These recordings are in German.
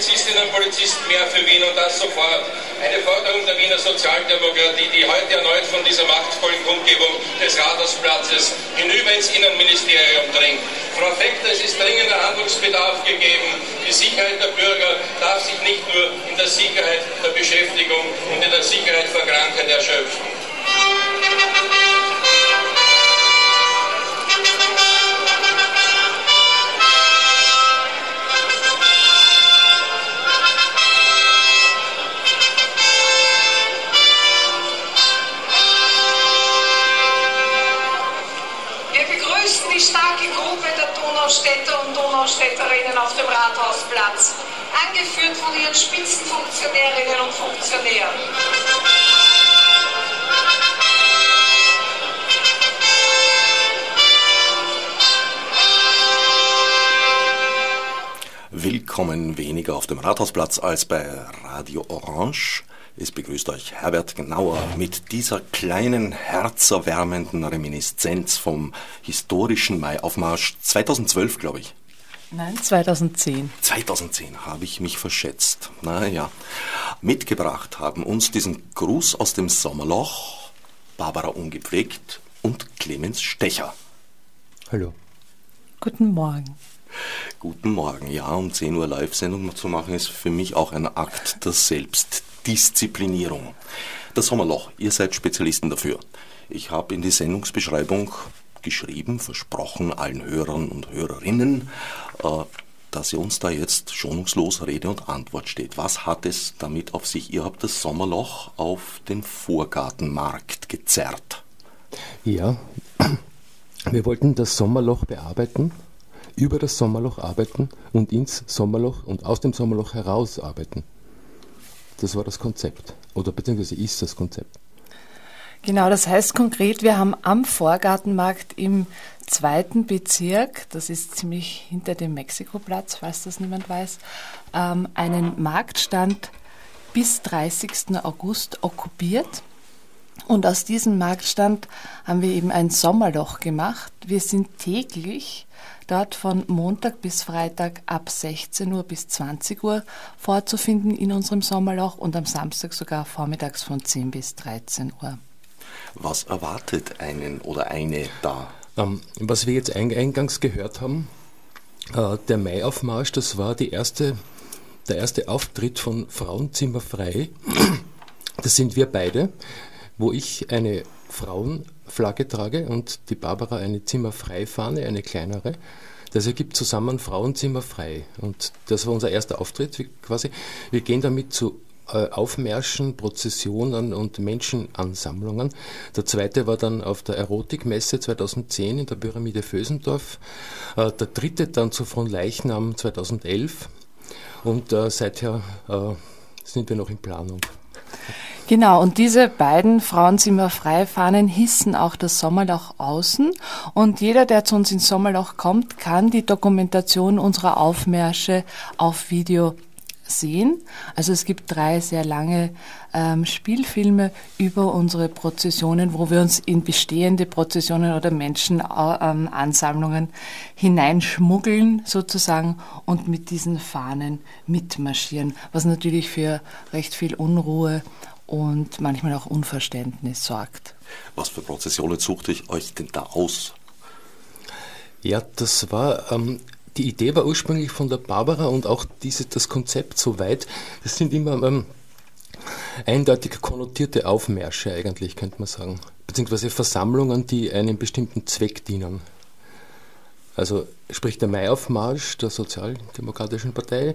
Polizistinnen und Polizisten mehr für Wien und das sofort. Eine Forderung der Wiener Sozialdemokratie, die heute erneut von dieser machtvollen Kundgebung des Rathausplatzes hinüber ins Innenministerium dringt. Frau Fechter, es ist dringender Handlungsbedarf gegeben. Die Sicherheit der Bürger darf sich nicht nur in der Sicherheit der Beschäftigung und in der Sicherheit vor Krankheit erschöpfen. Donaustädterinnen auf dem Rathausplatz, angeführt von ihren Spitzenfunktionärinnen und Funktionären. Willkommen weniger auf dem Rathausplatz als bei Radio Orange. Es begrüßt euch Herbert Gnauer mit dieser kleinen, herzerwärmenden Reminiszenz vom historischen Maiaufmarsch 2012, glaube ich. Nein, 2010. 2010 habe ich mich verschätzt. Naja, mitgebracht haben uns diesen Gruß aus dem Sommerloch Barbara Ungepflegt und Clemens Stecher. Hallo. Guten Morgen. Guten Morgen. Ja, um 10 Uhr Live-Sendung zu machen, ist für mich auch ein Akt der Selbst Disziplinierung. Das Sommerloch, ihr seid Spezialisten dafür. Ich habe in die Sendungsbeschreibung geschrieben, versprochen allen Hörern und Hörerinnen, äh, dass ihr uns da jetzt schonungslos Rede und Antwort steht. Was hat es damit auf sich? Ihr habt das Sommerloch auf den Vorgartenmarkt gezerrt. Ja, wir wollten das Sommerloch bearbeiten, über das Sommerloch arbeiten und ins Sommerloch und aus dem Sommerloch heraus arbeiten. Das war das Konzept. Oder beziehungsweise ist das Konzept. Genau, das heißt konkret, wir haben am Vorgartenmarkt im zweiten Bezirk, das ist ziemlich hinter dem Mexikoplatz, falls das niemand weiß, ähm, einen Marktstand bis 30. August okkupiert. Und aus diesem Marktstand haben wir eben ein Sommerloch gemacht. Wir sind täglich dort von Montag bis Freitag ab 16 Uhr bis 20 Uhr vorzufinden in unserem Sommerloch und am Samstag sogar vormittags von 10 bis 13 Uhr. Was erwartet einen oder eine da? Ähm, was wir jetzt eingangs gehört haben, äh, der Maiaufmarsch, das war die erste, der erste Auftritt von Frauenzimmer frei. Das sind wir beide, wo ich eine Frauen Flagge trage und die Barbara eine Zimmerfrei-Fahne, eine kleinere. Das ergibt zusammen Frauenzimmer frei. Und das war unser erster Auftritt quasi. Wir gehen damit zu Aufmärschen, Prozessionen und Menschenansammlungen. Der zweite war dann auf der Erotikmesse 2010 in der Pyramide Vösendorf. Äh, der dritte dann zu von Leichnam 2011. Und äh, seither sind wir noch in Planung. Genau, und diese beiden Frauenzimmer-Freifahnen hissen auch das Sommerloch außen. Und jeder, der zu uns ins Sommerloch kommt, kann die Dokumentation unserer Aufmärsche auf Video sehen. Also es gibt drei sehr lange ähm, Spielfilme über unsere Prozessionen, wo wir uns in bestehende Prozessionen oder Menschenansammlungen ähm, hineinschmuggeln sozusagen und mit diesen Fahnen mitmarschieren, was natürlich für recht viel Unruhe und manchmal auch Unverständnis sorgt. Was für Prozessionen suchte ich euch denn da aus? Ja, das war, ähm, die Idee war ursprünglich von der Barbara und auch diese, das Konzept soweit. Das sind immer ähm, eindeutig konnotierte Aufmärsche eigentlich, könnte man sagen. Beziehungsweise Versammlungen, die einem bestimmten Zweck dienen. Also sprich der Maiaufmarsch der Sozialdemokratischen Partei,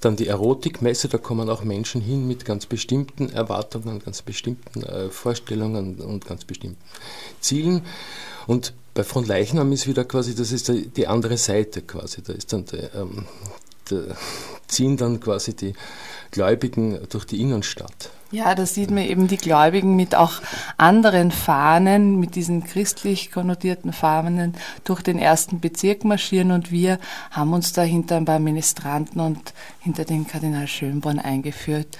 dann die Erotikmesse, da kommen auch Menschen hin mit ganz bestimmten Erwartungen, ganz bestimmten äh, Vorstellungen und ganz bestimmten Zielen. Und bei Frontleichnam ist wieder quasi, das ist die andere Seite quasi, da ist dann der, ähm, der, ziehen dann quasi die Gläubigen durch die Innenstadt. Ja, da sieht man eben die Gläubigen mit auch anderen Fahnen, mit diesen christlich konnotierten Fahnen durch den ersten Bezirk marschieren und wir haben uns da hinter ein paar Ministranten und hinter den Kardinal Schönborn eingeführt.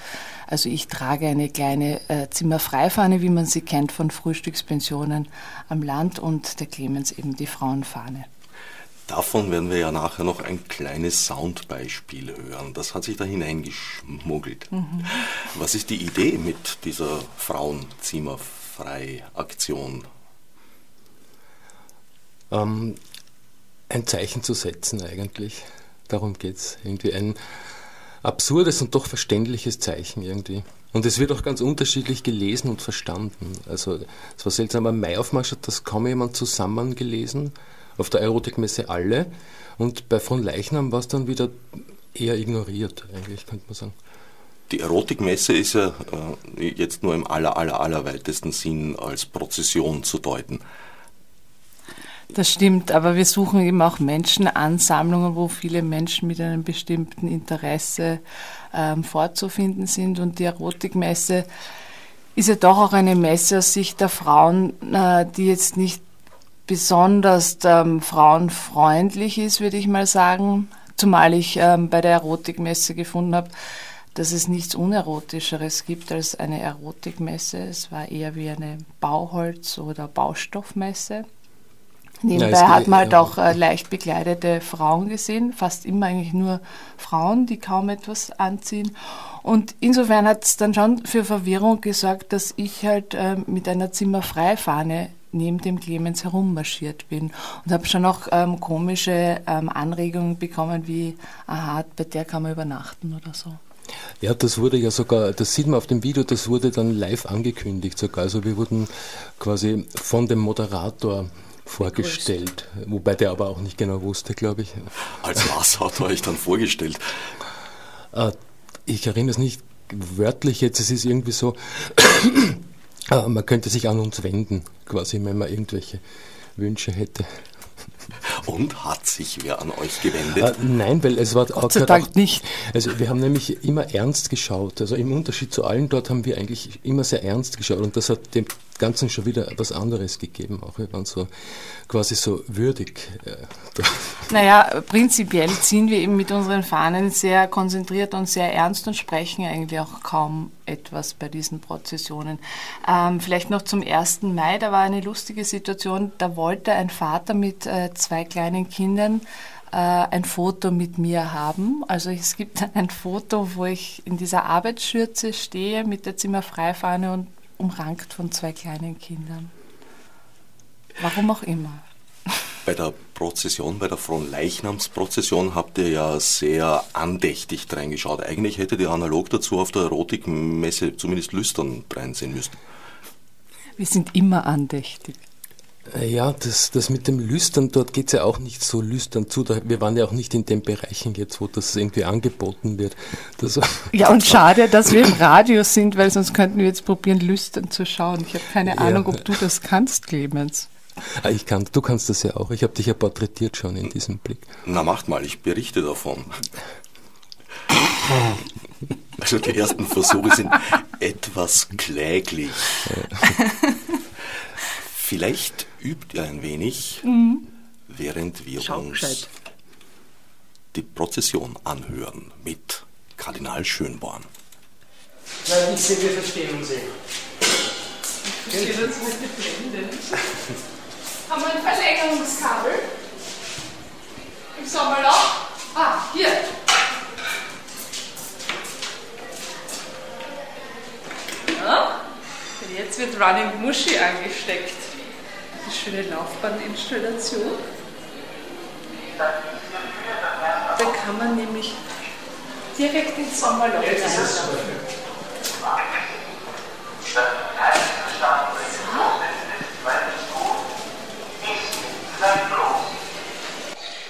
Also ich trage eine kleine äh, Zimmerfreifahne, wie man sie kennt von Frühstückspensionen am Land und der Clemens eben die Frauenfahne. Davon werden wir ja nachher noch ein kleines Soundbeispiel hören. Das hat sich da hineingeschmuggelt. Mhm. Was ist die Idee mit dieser Frauenzimmerfrei-Aktion? Ähm, ein Zeichen zu setzen eigentlich. Darum geht es. Irgendwie ein absurdes und doch verständliches Zeichen irgendwie. Und es wird auch ganz unterschiedlich gelesen und verstanden. Also es war seltsam, am Maiaufmarsch hat das kaum jemand zusammen gelesen auf der Erotikmesse alle und bei von Leichnam war es dann wieder eher ignoriert, eigentlich könnte man sagen. Die Erotikmesse ist ja äh, jetzt nur im aller, aller, allerweitesten Sinn als Prozession zu deuten. Das stimmt, aber wir suchen eben auch Menschenansammlungen, wo viele Menschen mit einem bestimmten Interesse ähm, vorzufinden sind. Und die Erotikmesse ist ja doch auch eine Messe aus Sicht der Frauen, äh, die jetzt nicht besonders ähm, frauenfreundlich ist, würde ich mal sagen. Zumal ich ähm, bei der Erotikmesse gefunden habe, dass es nichts Unerotischeres gibt als eine Erotikmesse. Es war eher wie eine Bauholz- oder Baustoffmesse. Nebenbei ja, hat man halt auch äh, leicht bekleidete Frauen gesehen, fast immer eigentlich nur Frauen, die kaum etwas anziehen. Und insofern hat es dann schon für Verwirrung gesorgt, dass ich halt äh, mit einer Zimmerfreifahne neben dem Clemens herummarschiert bin und habe schon auch ähm, komische ähm, Anregungen bekommen, wie, aha, bei der kann man übernachten oder so. Ja, das wurde ja sogar, das sieht man auf dem Video, das wurde dann live angekündigt sogar. Also wir wurden quasi von dem Moderator vorgestellt, wobei der aber auch nicht genau wusste, glaube ich. Als was hat er euch dann vorgestellt? Äh, ich erinnere es nicht wörtlich jetzt, es ist irgendwie so, äh, man könnte sich an uns wenden, quasi, wenn man irgendwelche Wünsche hätte. Und hat sich wer an euch gewendet? Äh, nein, weil es war Gott sei Dank auch, nicht. Also wir haben nämlich immer ernst geschaut. Also im Unterschied zu allen dort haben wir eigentlich immer sehr ernst geschaut und das hat dem Ganzen schon wieder etwas anderes gegeben. Auch wir waren so quasi so würdig. Äh, naja, prinzipiell ziehen wir eben mit unseren Fahnen sehr konzentriert und sehr ernst und sprechen eigentlich auch kaum etwas bei diesen Prozessionen. Ähm, vielleicht noch zum 1. Mai, da war eine lustige Situation, da wollte ein Vater mit äh, zwei kleinen Kindern äh, ein Foto mit mir haben. Also es gibt ein Foto, wo ich in dieser Arbeitsschürze stehe mit der Zimmerfreifahne und umrankt von zwei kleinen Kindern. Warum auch immer. Bei der Prozession, bei der Fronleichnamsprozession habt ihr ja sehr andächtig reingeschaut. Eigentlich hätte ihr analog dazu auf der Erotikmesse zumindest lüstern reinsehen müssen. Wir sind immer andächtig. Äh, ja, das, das mit dem Lüstern, dort geht es ja auch nicht so lüstern zu. wir waren ja auch nicht in den Bereichen jetzt, wo das irgendwie angeboten wird. Das ja, und schade, dass wir im Radio sind, weil sonst könnten wir jetzt probieren, lüstern zu schauen. Ich habe keine ja. Ahnung, ob du das kannst, Clemens. Ah, ich kann, du kannst das ja auch. Ich habe dich ja porträtiert schon in diesem Blick. Na, macht mal, ich berichte davon. Also die ersten Versuche sind etwas kläglich. Vielleicht übt ihr ein wenig, mhm. während wir Schau uns gescheit. die Prozession anhören mit Kardinal Schönborn. Nein, ich sehe, wir verstehen uns eh. Ich verstehe uns mit geblendet. Haben wir ein Verlängerungskabel? Im Sommerloch? Ah, hier. Ja? Jetzt wird Running Muschi angesteckt die schöne Laufbahninstallation. Da kann man nämlich direkt ins Sommerloch rein.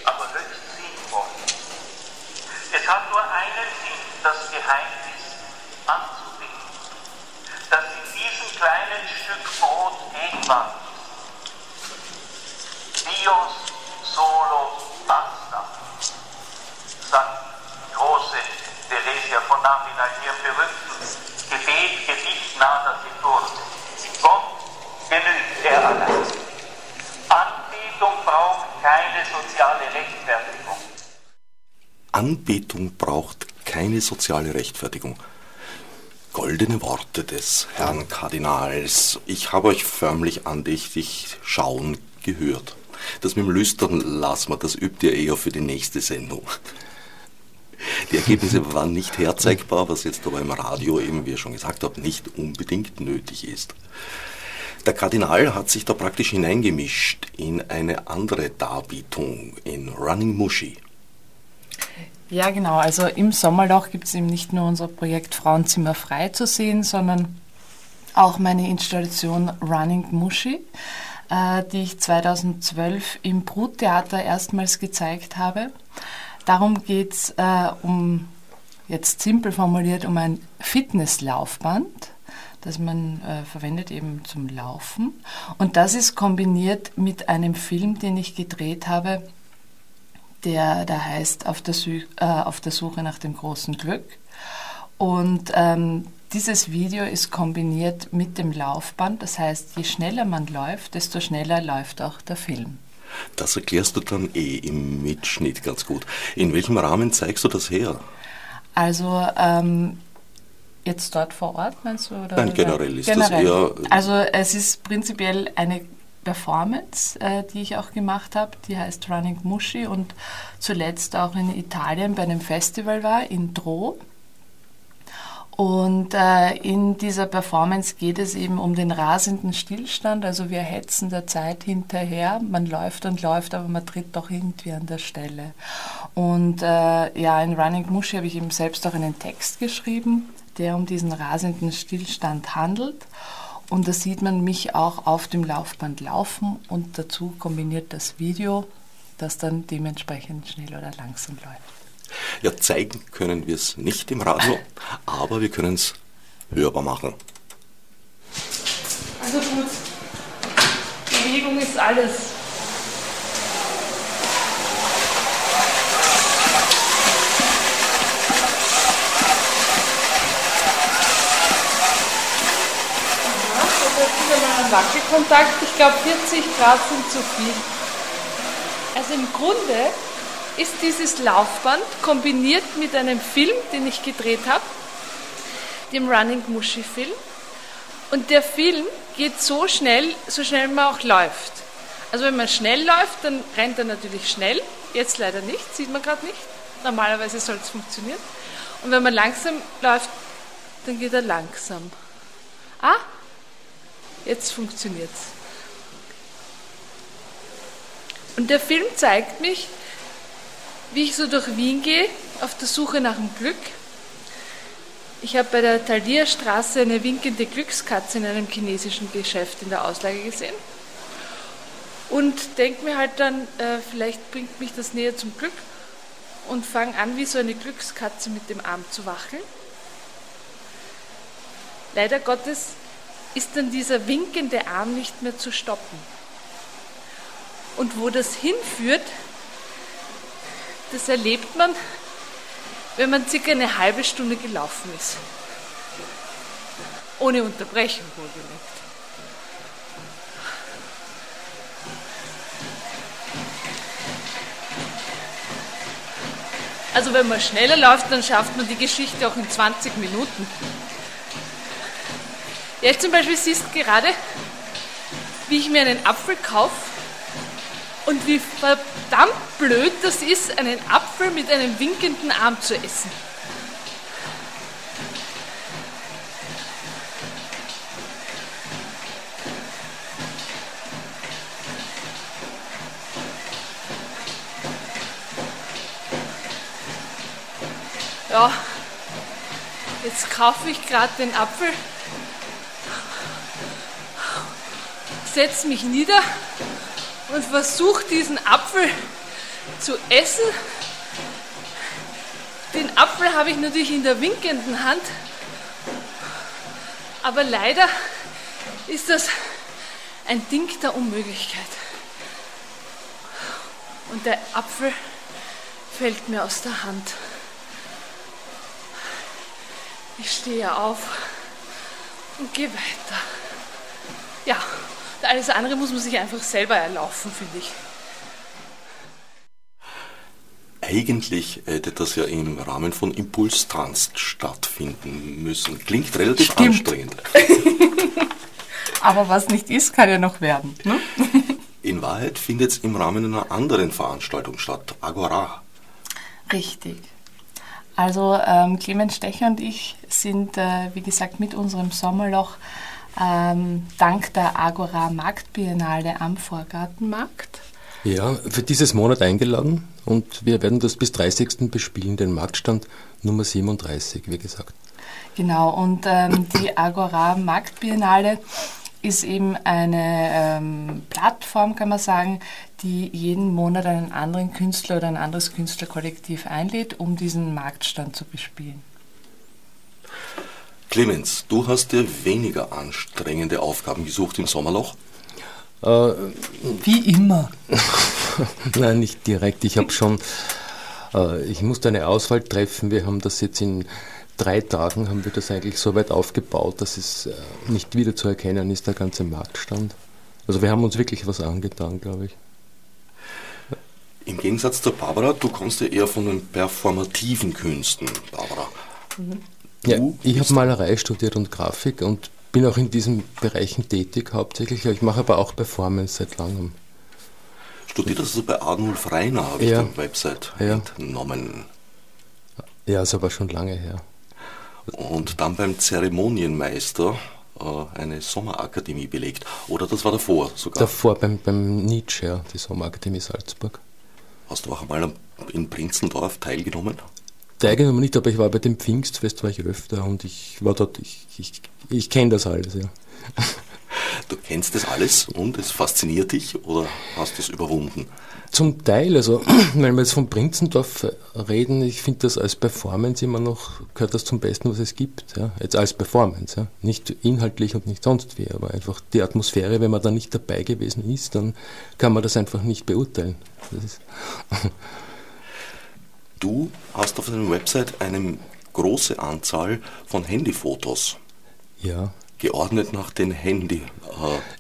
Aber höchst sinnvoll. Es hat nur einen Sinn, das Geheimnis anzubieten, dass in diesem kleinen Stück Brot Gegenwart Dios solo basta, sagt die große Theresia von Avila in ihrem berühmten Gebet, Gedicht Nada Seturte. Gott genügt er allein. Anbetung braucht keine soziale Rechtfertigung. Anbetung braucht keine soziale Rechtfertigung. Goldene Worte des Herrn Kardinals. Ich habe euch förmlich andächtig schauen gehört. Das mit dem Lüstern lassen wir, das übt ihr eher für die nächste Sendung. Die Ergebnisse waren nicht herzeigbar, was jetzt aber im Radio eben, wie ihr schon gesagt habt, nicht unbedingt nötig ist. Der Kardinal hat sich da praktisch hineingemischt in eine andere Darbietung, in Running Mushy. Ja, genau. Also im Sommerloch gibt es eben nicht nur unser Projekt Frauenzimmer frei zu sehen, sondern auch meine Installation Running Mushy, äh, die ich 2012 im Bruttheater erstmals gezeigt habe. Darum geht es äh, um, jetzt simpel formuliert, um ein Fitnesslaufband, das man äh, verwendet eben zum Laufen. Und das ist kombiniert mit einem Film, den ich gedreht habe, der, der heißt Auf der, Sü äh, Auf der Suche nach dem großen Glück. Und ähm, dieses Video ist kombiniert mit dem Laufband. Das heißt, je schneller man läuft, desto schneller läuft auch der Film. Das erklärst du dann eh im Mitschnitt ganz gut. In welchem Rahmen zeigst du das her? Also ähm, jetzt dort vor Ort, meinst du? Oder Nein, generell ist generell. das eher... Also es ist prinzipiell eine Performance, äh, die ich auch gemacht habe, die heißt Running Muschi und zuletzt auch in Italien bei einem Festival war, in Dro. Und äh, in dieser Performance geht es eben um den rasenden Stillstand. Also wir hetzen der Zeit hinterher. Man läuft und läuft, aber man tritt doch irgendwie an der Stelle. Und äh, ja, in Running Muschi habe ich eben selbst auch einen Text geschrieben, der um diesen rasenden Stillstand handelt. Und da sieht man mich auch auf dem Laufband laufen und dazu kombiniert das Video, das dann dementsprechend schnell oder langsam läuft. Ja, zeigen können wir es nicht im Radio, aber wir können es hörbar machen. Also gut, Bewegung ist alles. Wackelkontakt. Ich glaube, 40 Grad sind zu viel. Also im Grunde ist dieses Laufband kombiniert mit einem Film, den ich gedreht habe, dem Running Mushy Film. Und der Film geht so schnell, so schnell man auch läuft. Also wenn man schnell läuft, dann rennt er natürlich schnell. Jetzt leider nicht, sieht man gerade nicht. Normalerweise soll es funktionieren. Und wenn man langsam läuft, dann geht er langsam. Ah, Jetzt funktioniert's. Und der Film zeigt mich, wie ich so durch Wien gehe, auf der Suche nach dem Glück. Ich habe bei der Thalia-Straße eine winkende Glückskatze in einem chinesischen Geschäft in der Auslage gesehen und denke mir halt dann, äh, vielleicht bringt mich das näher zum Glück und fange an, wie so eine Glückskatze mit dem Arm zu wackeln. Leider Gottes ist dann dieser winkende Arm nicht mehr zu stoppen. Und wo das hinführt, das erlebt man, wenn man circa eine halbe Stunde gelaufen ist. Ohne Unterbrechung wohlgemerkt. Also wenn man schneller läuft, dann schafft man die Geschichte auch in 20 Minuten. Jetzt zum Beispiel siehst du gerade, wie ich mir einen Apfel kaufe und wie verdammt blöd das ist, einen Apfel mit einem winkenden Arm zu essen. Ja, jetzt kaufe ich gerade den Apfel setze mich nieder und versuche diesen Apfel zu essen. Den Apfel habe ich natürlich in der winkenden Hand, aber leider ist das ein Ding der Unmöglichkeit. Und der Apfel fällt mir aus der Hand. Ich stehe auf und gehe weiter. Ja. Alles andere muss man sich einfach selber erlaufen, finde ich. Eigentlich hätte das ja im Rahmen von Impulstanz stattfinden müssen. Klingt relativ Stimmt. anstrengend. Aber was nicht ist, kann ja noch werden. Ne? In Wahrheit findet es im Rahmen einer anderen Veranstaltung statt, Agora. Richtig. Also ähm, Clemens Stecher und ich sind, äh, wie gesagt, mit unserem Sommerloch ähm, dank der Agora Marktbiennale am Vorgartenmarkt. Ja, für dieses Monat eingeladen und wir werden das bis 30. bespielen, den Marktstand Nummer 37, wie gesagt. Genau, und ähm, die Agora Marktbiennale ist eben eine ähm, Plattform, kann man sagen, die jeden Monat einen anderen Künstler oder ein anderes Künstlerkollektiv einlädt, um diesen Marktstand zu bespielen. Clemens, du hast dir weniger anstrengende Aufgaben gesucht im Sommerloch. Äh, Wie immer. Nein, nicht direkt. Ich habe schon, äh, ich musste eine Auswahl treffen. Wir haben das jetzt in drei Tagen, haben wir das eigentlich so weit aufgebaut, dass es äh, nicht wieder zu erkennen ist, der ganze Marktstand. Also wir haben uns wirklich was angetan, glaube ich. Im Gegensatz zur Barbara, du kommst ja eher von den performativen Künsten, Barbara. Ja, ich habe Malerei studiert und Grafik und bin auch in diesen Bereichen tätig hauptsächlich. Ich mache aber auch Performance seit langem. Studiert hast du bei Arnulf Reiner, habe ich Ja. der Website Ja. entnommen. Ja, ist aber schon lange her. Und dann beim Zeremonienmeister äh, eine Sommerakademie belegt. Oder das war davor sogar. Davor beim, beim Nietzsche, ja, die Sommerakademie Salzburg. Hast du auch einmal in Prinzendorf teilgenommen? Teilgenommen nicht, aber ich war bei dem Pfingstfest, war ich öfter und ich war dort, ich, ich, ich kenne das alles, ja. Du kennst das alles und es fasziniert dich oder hast du es überwunden? Zum Teil, also wenn wir jetzt von Prinzendorf reden, ich finde das als Performance immer noch, gehört das zum Besten, was es gibt. Ja? Jetzt als Performance, ja? nicht inhaltlich und nicht sonst wie, aber einfach die Atmosphäre, wenn man da nicht dabei gewesen ist, dann kann man das einfach nicht beurteilen. Du hast auf deiner Website eine große Anzahl von Handyfotos, ja. geordnet nach den Handy.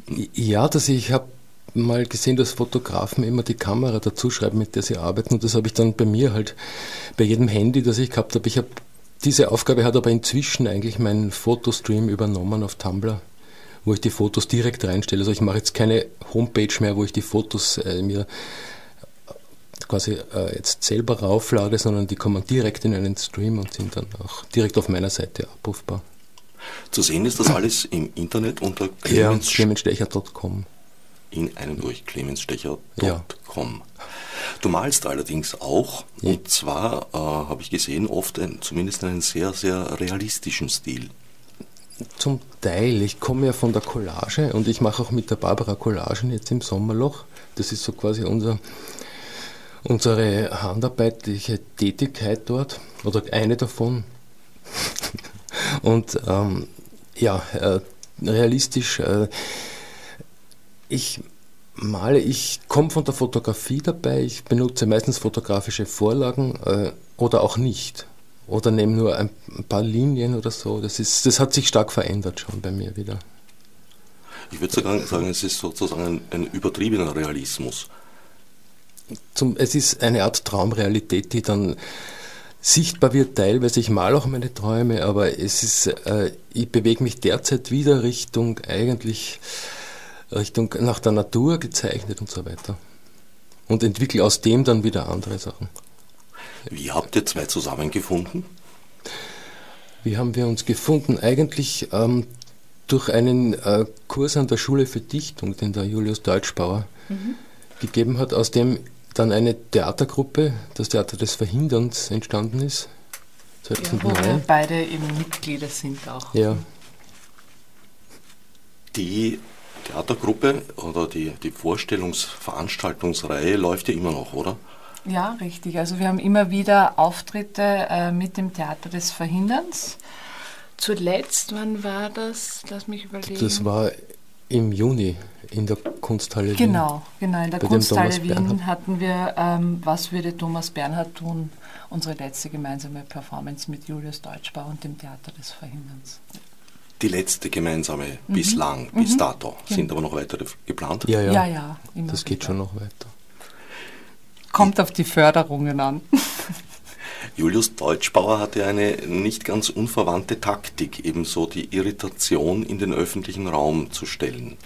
Äh, Ja, dass ich habe mal gesehen, dass Fotografen immer die Kamera dazu schreiben, mit der sie arbeiten. Und das habe ich dann bei mir halt, bei jedem Handy, das ich gehabt habe. Ich habe diese Aufgabe hat aber inzwischen eigentlich meinen Fotostream übernommen auf Tumblr, wo ich die Fotos direkt reinstelle. Also ich mache jetzt keine Homepage mehr, wo ich die Fotos äh, mir quasi äh, jetzt selber rauflade, sondern die kommen direkt in einen Stream und sind dann auch direkt auf meiner Seite abrufbar. zu sehen ist das alles im Internet unter Ja, Clemens clemenstecher.com. in einem durch clemensstecher.com. Ja. Du malst allerdings auch, und zwar äh, habe ich gesehen, oft ein, zumindest einen sehr, sehr realistischen Stil. Zum Teil. Ich komme ja von der Collage und ich mache auch mit der Barbara Collagen jetzt im Sommerloch. Das ist so quasi unser, unsere handarbeitliche Tätigkeit dort oder eine davon. und ähm, ja, äh, realistisch. Äh, ich male, ich komme von der Fotografie dabei. Ich benutze meistens fotografische Vorlagen äh, oder auch nicht oder nehme nur ein, paar Linien oder so. Das, ist, das hat sich stark verändert schon bei mir wieder. Ich würde sogar sagen, es ist sozusagen ein, ein übertriebener Realismus. Zum, es ist eine Art Traumrealität, die dann sichtbar wird teilweise. Ich male auch meine Träume, aber es ist, äh, ich bewege mich derzeit wieder Richtung eigentlich Richtung nach der Natur gezeichnet und so weiter. Und entwickle aus dem dann wieder andere Sachen. Wie habt ihr zwei zusammengefunden? Wie haben wir uns gefunden? Eigentlich ähm, durch einen äh, Kurs an der Schule für Dichtung, den der Julius Deutschbauer gegeben hat, aus dem dann eine Theatergruppe, das Theater des Verhinderns, entstanden ist. Ja, wo wir 2009. beide eben Mitglieder sind auch. Ja, Die Theatergruppe oder die, die Vorstellungsveranstaltungsreihe läuft ja immer noch, oder? Ja, richtig. Also wir haben immer wieder Auftritte äh, mit dem Theater des Verhinderns. Zuletzt, wann war das? Lass mich überlegen. das war im Juni in der Kunsthalle Wien. Genau, genau. In der Kunsthalle Wien Bernhard. hatten wir ähm, Was würde Thomas Bernhard tun? Unsere letzte gemeinsame Performance mit Julius Deutschbau und dem Theater des Verhinderns. Die letzte gemeinsame bislang, bis dato. Sind aber noch weitere geplant. Ja, ja, Ja, ja, immer das geht wieder. schon noch weiter. Kommt auf die Förderungen an. Julius Deutschbauer hatte eine nicht ganz unverwandte Taktik, ebenso die Irritation in den öffentlichen Raum zu stellen.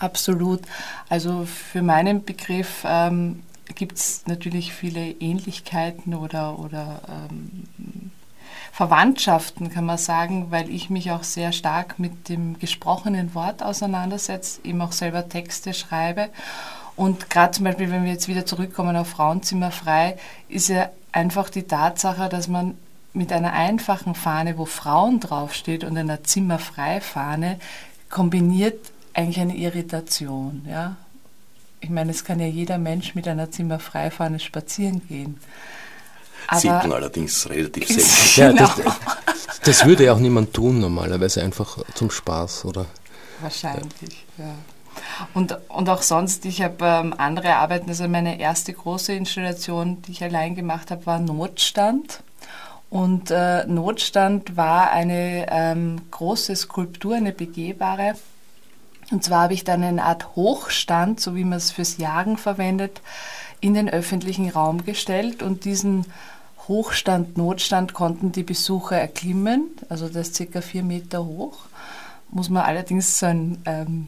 Absolut. Also für meinen Begriff ähm, gibt es natürlich viele Ähnlichkeiten oder, oder ähm, Verwandtschaften, kann man sagen, weil ich mich auch sehr stark mit dem gesprochenen Wort auseinandersetze, eben auch selber Texte schreibe. Und gerade zum Beispiel, wenn wir jetzt wieder zurückkommen auf Frauenzimmer frei, ist ja einfach die Tatsache, dass man mit einer einfachen Fahne, wo Frauen draufsteht, und einer Zimmerfrei-Fahne kombiniert eigentlich eine Irritation. Ja? Ich meine, es kann ja jeder Mensch mit einer Zimmerfrei-Fahne spazieren gehen. Aber Sieht man allerdings relativ selten. Genau. Ja, das, das, würde ja auch niemand tun normalerweise, einfach zum Spaß, oder? Wahrscheinlich, ja. ja. Und, und auch sonst, ich habe ähm, andere Arbeiten, also meine erste große Installation, die ich allein gemacht habe, war Notstand. Und äh, Notstand war eine ähm, große Skulptur, eine begehbare. Und zwar habe ich dann eine Art Hochstand, so wie man es fürs Jagen verwendet, in den öffentlichen Raum gestellt und diesen Hochstand, Notstand konnten die Besucher erklimmen, also das ist circa vier Meter hoch. Muss man allerdings so ein ähm,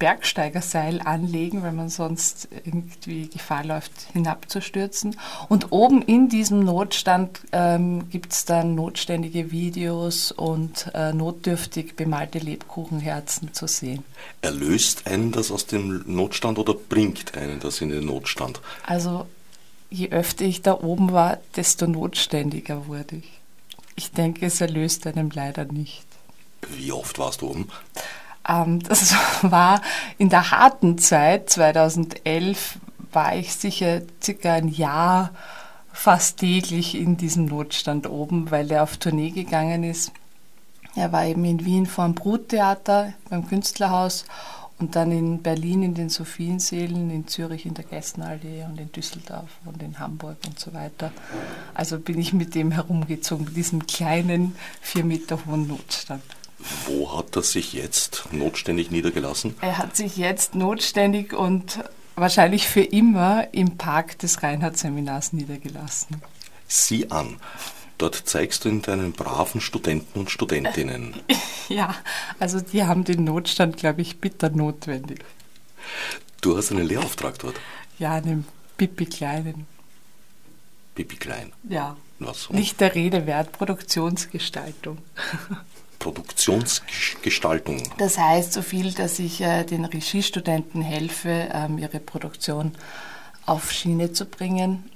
Bergsteigerseil anlegen, weil man sonst irgendwie Gefahr läuft, hinabzustürzen. Und oben in diesem Notstand ähm, gibt es dann notständige Videos und äh, notdürftig bemalte Lebkuchenherzen zu sehen. Erlöst einen das aus dem Notstand oder bringt einen das in den Notstand? Also je öfter ich da oben war, desto notständiger wurde ich. Ich denke, es erlöst einen leider nicht. Wie oft warst du oben? Das war in der harten Zeit, 2011, war ich sicher circa ein Jahr fast täglich in diesem Notstand oben, weil er auf Tournee gegangen ist. Er war eben in Wien vor dem Bruttheater beim Künstlerhaus und dann in Berlin in den Sophiensälen, in Zürich in der Geißenallee und in Düsseldorf und in Hamburg und so weiter. Also bin ich mit dem herumgezogen, mit diesem kleinen, vier Meter hohen Notstand. Wo hat er sich jetzt notständig niedergelassen? Er hat sich jetzt notständig und wahrscheinlich für immer im Park des Reinhard-Seminars niedergelassen. Sieh an. Dort zeigst du in deinen braven Studenten und Studentinnen. Ja, also die haben den Notstand, glaube ich, bitter notwendig. Du hast einen Lehrauftrag dort? Ja, einen Pipi Kleinen. Pipi Klein? Ja. Was? Nicht der Rede wert, Produktionsgestaltung. Produktionsgestaltung. Das heißt so viel, dass ich äh, den Regiestudenten helfe, ähm, ihre Produktion auf Schiene zu bringen.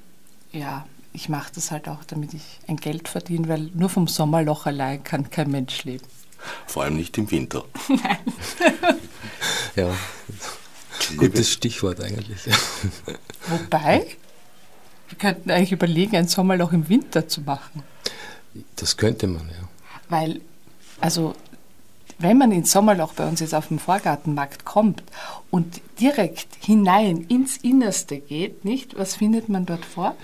Ja, ich mache das halt auch, damit ich ein Geld verdiene, weil nur vom Sommerloch allein kann kein Mensch leben. Vor allem nicht im Winter. Nein. ja, gutes Stichwort eigentlich. Wobei, wir könnten eigentlich überlegen, ein Sommerloch im Winter zu machen. Das könnte man, ja. Weil also wenn man ins Sommerloch bei uns jetzt auf dem Vorgartenmarkt kommt und direkt hinein ins Innerste geht, nicht? Was findet man dort vor?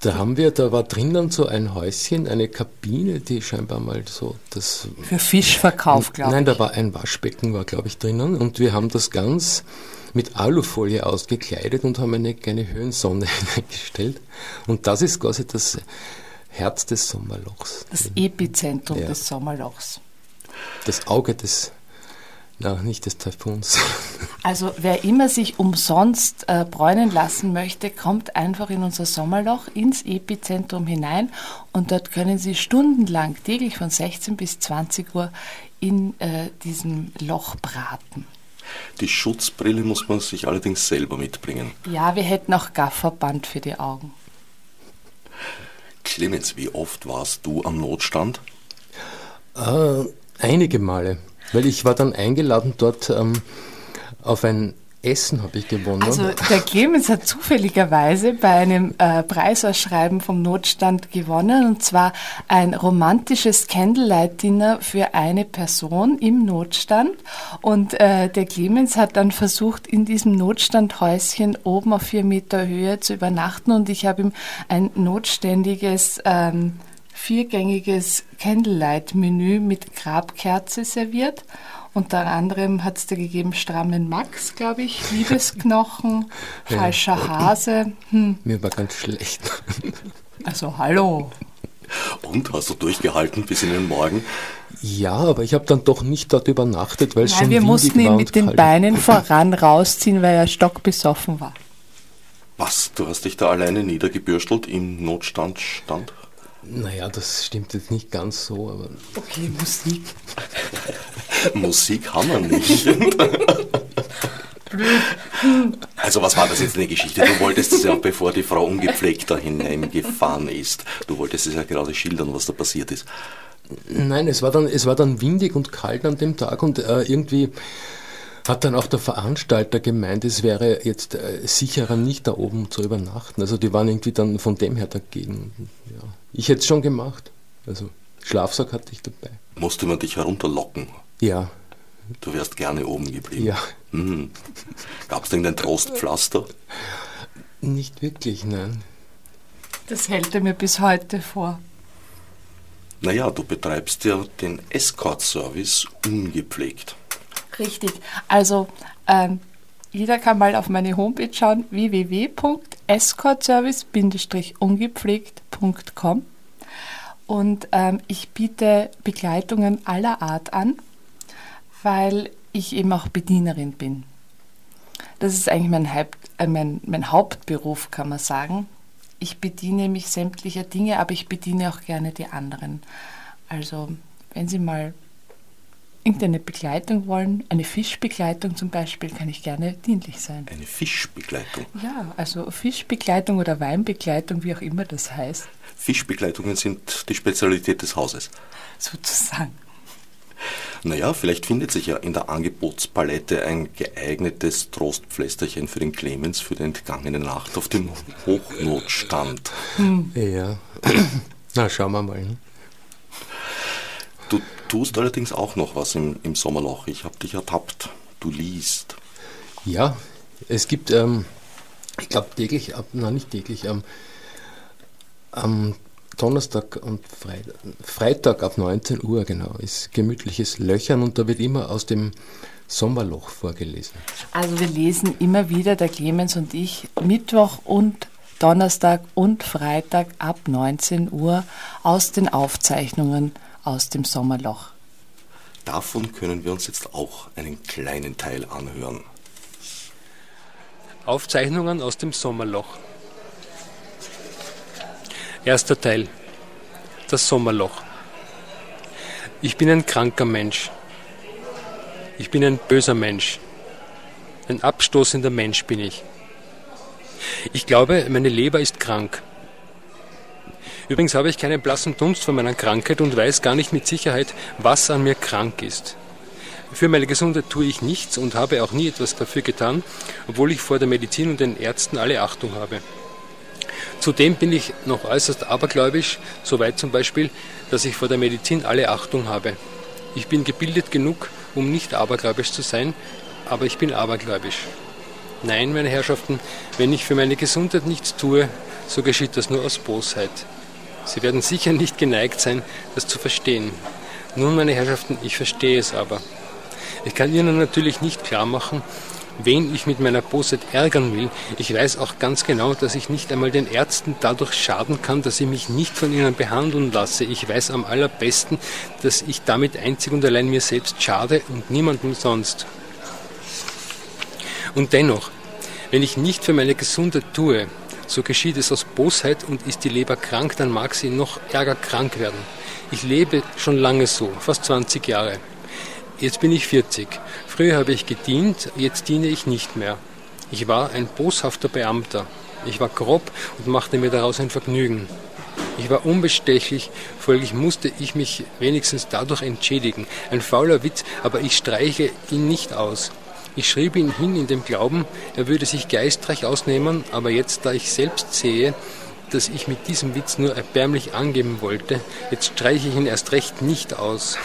Da haben wir, da war drinnen so ein Häuschen, eine Kabine, die scheinbar mal so das. Für Fischverkauf, glaube ich. Nein, da war ein Waschbecken, war glaube ich drinnen und wir haben das ganz mit Alufolie ausgekleidet und haben eine kleine Höhensonne hineingestellt. Und das ist quasi das Herz des Sommerlochs. Das Epizentrum ja. des Sommerlochs. Das Auge des, na, nicht des Taifuns. Also wer immer sich umsonst äh, bräunen lassen möchte, kommt einfach in unser Sommerloch, ins Epizentrum hinein und dort können Sie stundenlang, täglich von 16 bis 20 Uhr in äh, diesem Loch braten. Die Schutzbrille muss man sich allerdings selber mitbringen. Ja, wir hätten auch Gafferband für die Augen. Clemens, wie oft warst du am Notstand? Äh, einige Male, weil ich war dann eingeladen dort ähm, auf ein Essen habe ich gewonnen. Also der Clemens hat zufälligerweise bei einem äh, Preisausschreiben vom Notstand gewonnen. Und zwar ein romantisches Candlelight-Dinner für eine Person im Notstand. Und äh, der Clemens hat dann versucht in diesem Notstandhäuschen oben auf vier Meter Höhe zu übernachten. Und ich habe ihm ein notständiges ähm, viergängiges Candlelight-Menü mit Grabkerze serviert Unter anderem hat es da gegeben Strammen Max, glaube ich, Liebesknochen, Falscher. Hase. Hm. Mir war ganz schlecht. Also hallo. Und hast du durchgehalten bis in den Morgen? Ja, aber ich habe dann doch nicht dort übernachtet, weil es schon wir mussten ihn mit den Beinen voran rausziehen, weil er stockbesoffen war. Was? Du hast dich da alleine niedergebürstelt im Notstandstand? Naja, das stimmt jetzt nicht ganz so, aber. Okay, Musik. Musik haben wir nicht. Also was war das jetzt eine Geschichte? Du wolltest es ja, bevor die Frau ungepflegt da hineingefahren ist, du wolltest es ja gerade schildern, was da passiert ist. Nein, es war dann, es war dann windig und kalt an dem Tag und äh, irgendwie hat dann auch der Veranstalter gemeint, es wäre jetzt äh, sicherer, nicht da oben zu übernachten. Also die waren irgendwie dann von dem her dagegen. Ja. Ich hätte es schon gemacht. Also Schlafsack hatte ich dabei. Musste man dich herunterlocken? Ja. Du wärst gerne oben geblieben? Ja. Hm. Gab es denn ein Trostpflaster? Nicht wirklich, nein. Das hält er mir bis heute vor. Naja, du betreibst ja den Escort-Service ungepflegt. Richtig. Also ähm, jeder kann mal auf meine Homepage schauen, www.escortservice-ungepflegt.com und ähm, ich biete Begleitungen aller Art an, weil ich eben auch Bedienerin bin. Das ist eigentlich mein, Haupt, äh, mein, mein Hauptberuf, kann man sagen. Ich bediene mich sämtlicher Dinge, aber ich bediene auch gerne die anderen. Also, wenn Sie mal irgendeine Begleitung wollen, eine Fischbegleitung zum Beispiel, kann ich gerne dienlich sein. Eine Fischbegleitung? Ja, also Fischbegleitung oder Weinbegleitung, wie auch immer das heißt. Fischbegleitungen sind die Spezialität des Hauses. Sozusagen. Naja, vielleicht findet sich ja in der Angebotspalette ein geeignetes Trostpflästerchen für den Clemens für die entgangene Nacht auf dem Hochnotstand. Hm. Ja. Na, schauen wir mal. Ne? Du tust allerdings auch noch was im, im Sommerloch. Ich habe dich ertappt. Du liest. Ja, es gibt, ähm, ich glaube täglich, ab, nein nicht täglich, ähm, am Donnerstag und Freitag, Freitag ab 19 Uhr, genau, ist gemütliches Löchern und da wird immer aus dem Sommerloch vorgelesen. Also wir lesen immer wieder, der Clemens und ich, Mittwoch und Donnerstag und Freitag ab 19 Uhr aus den Aufzeichnungen aus dem Sommerloch. Davon können wir uns jetzt auch einen kleinen Teil anhören. Aufzeichnungen aus dem Sommerloch. Erster Teil. Das Sommerloch. Ich bin ein kranker Mensch. Ich bin ein böser Mensch. Ein abstoßender Mensch bin ich. Ich glaube, meine Leber ist krank. Übrigens habe ich keinen blassen Dunst von meiner Krankheit und weiß gar nicht mit Sicherheit, was an mir krank ist. Für meine Gesundheit tue ich nichts und habe auch nie etwas dafür getan, obwohl ich vor der Medizin und den Ärzten alle Achtung habe. Zudem bin ich noch äußerst abergläubisch, soweit zum Beispiel, dass ich vor der Medizin alle Achtung habe. Ich bin gebildet genug, um nicht abergläubisch zu sein, aber ich bin abergläubisch. Nein, meine Herrschaften, wenn ich für meine Gesundheit nichts tue, so geschieht das nur aus Bosheit. Sie werden sicher nicht geneigt sein, das zu verstehen. Nun, meine Herrschaften, ich verstehe es aber. Ich kann Ihnen natürlich nicht klar machen, wen ich mit meiner Bosheit ärgern will. Ich weiß auch ganz genau, dass ich nicht einmal den Ärzten dadurch schaden kann, dass ich mich nicht von ihnen behandeln lasse. Ich weiß am allerbesten, dass ich damit einzig und allein mir selbst schade und niemandem sonst. Und dennoch, wenn ich nicht für meine Gesundheit tue, so geschieht es aus Bosheit und ist die Leber krank, dann mag sie noch ärger krank werden. Ich lebe schon lange so, fast 20 Jahre. Jetzt bin ich 40. Früher habe ich gedient, jetzt diene ich nicht mehr. Ich war ein boshafter Beamter. Ich war grob und machte mir daraus ein Vergnügen. Ich war unbestechlich, folglich musste ich mich wenigstens dadurch entschädigen. Ein fauler Witz, aber ich streiche ihn nicht aus. Ich schrieb ihn hin in dem Glauben, er würde sich geistreich ausnehmen, aber jetzt, da ich selbst sehe, dass ich mit diesem Witz nur erbärmlich angeben wollte, jetzt streiche ich ihn erst recht nicht aus.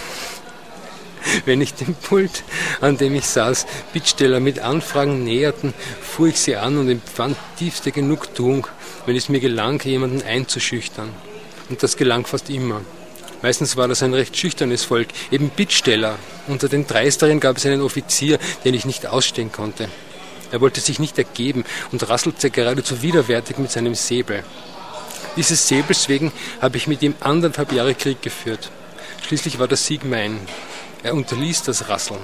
Wenn ich den Pult, an dem ich saß, Bittsteller mit Anfragen näherten, fuhr ich sie an und empfand tiefste Genugtuung, wenn es mir gelang, jemanden einzuschüchtern. Und das gelang fast immer. Meistens war das ein recht schüchternes Volk, eben Bittsteller. Unter den Dreisteren gab es einen Offizier, den ich nicht ausstehen konnte. Er wollte sich nicht ergeben und rasselte geradezu widerwärtig mit seinem Säbel. Dieses Säbels wegen habe ich mit ihm anderthalb Jahre Krieg geführt. Schließlich war der Sieg mein. Er unterließ das Rasseln.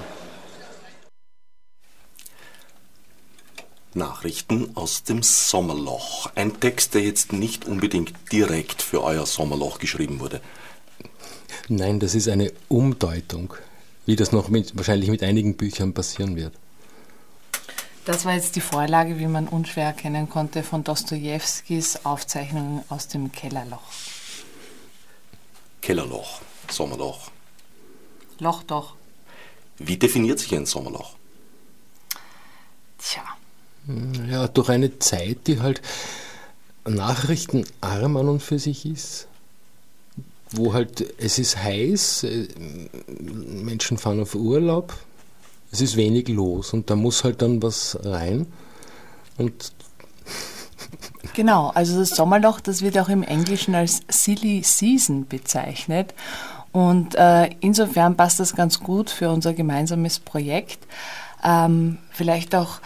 Nachrichten aus dem Sommerloch. Ein Text, der jetzt nicht unbedingt direkt für euer Sommerloch geschrieben wurde. Nein, das ist eine Umdeutung, wie das noch mit, wahrscheinlich mit einigen Büchern passieren wird. Das war jetzt die Vorlage, wie man unschwer erkennen konnte, von Dostojewskis Aufzeichnungen aus dem Kellerloch. Kellerloch, Sommerloch. Loch doch. Wie definiert sich ein Sommerloch? Tja. Ja, durch eine Zeit, die halt nachrichtenarm an und für sich ist, wo halt es ist heiß, äh, Menschen fahren auf Urlaub, es ist wenig los und da muss halt dann was rein und Genau, also das Sommerloch, das wird auch im Englischen als Silly Season bezeichnet. Und äh, insofern passt das ganz gut für unser gemeinsames Projekt. Ähm, vielleicht auch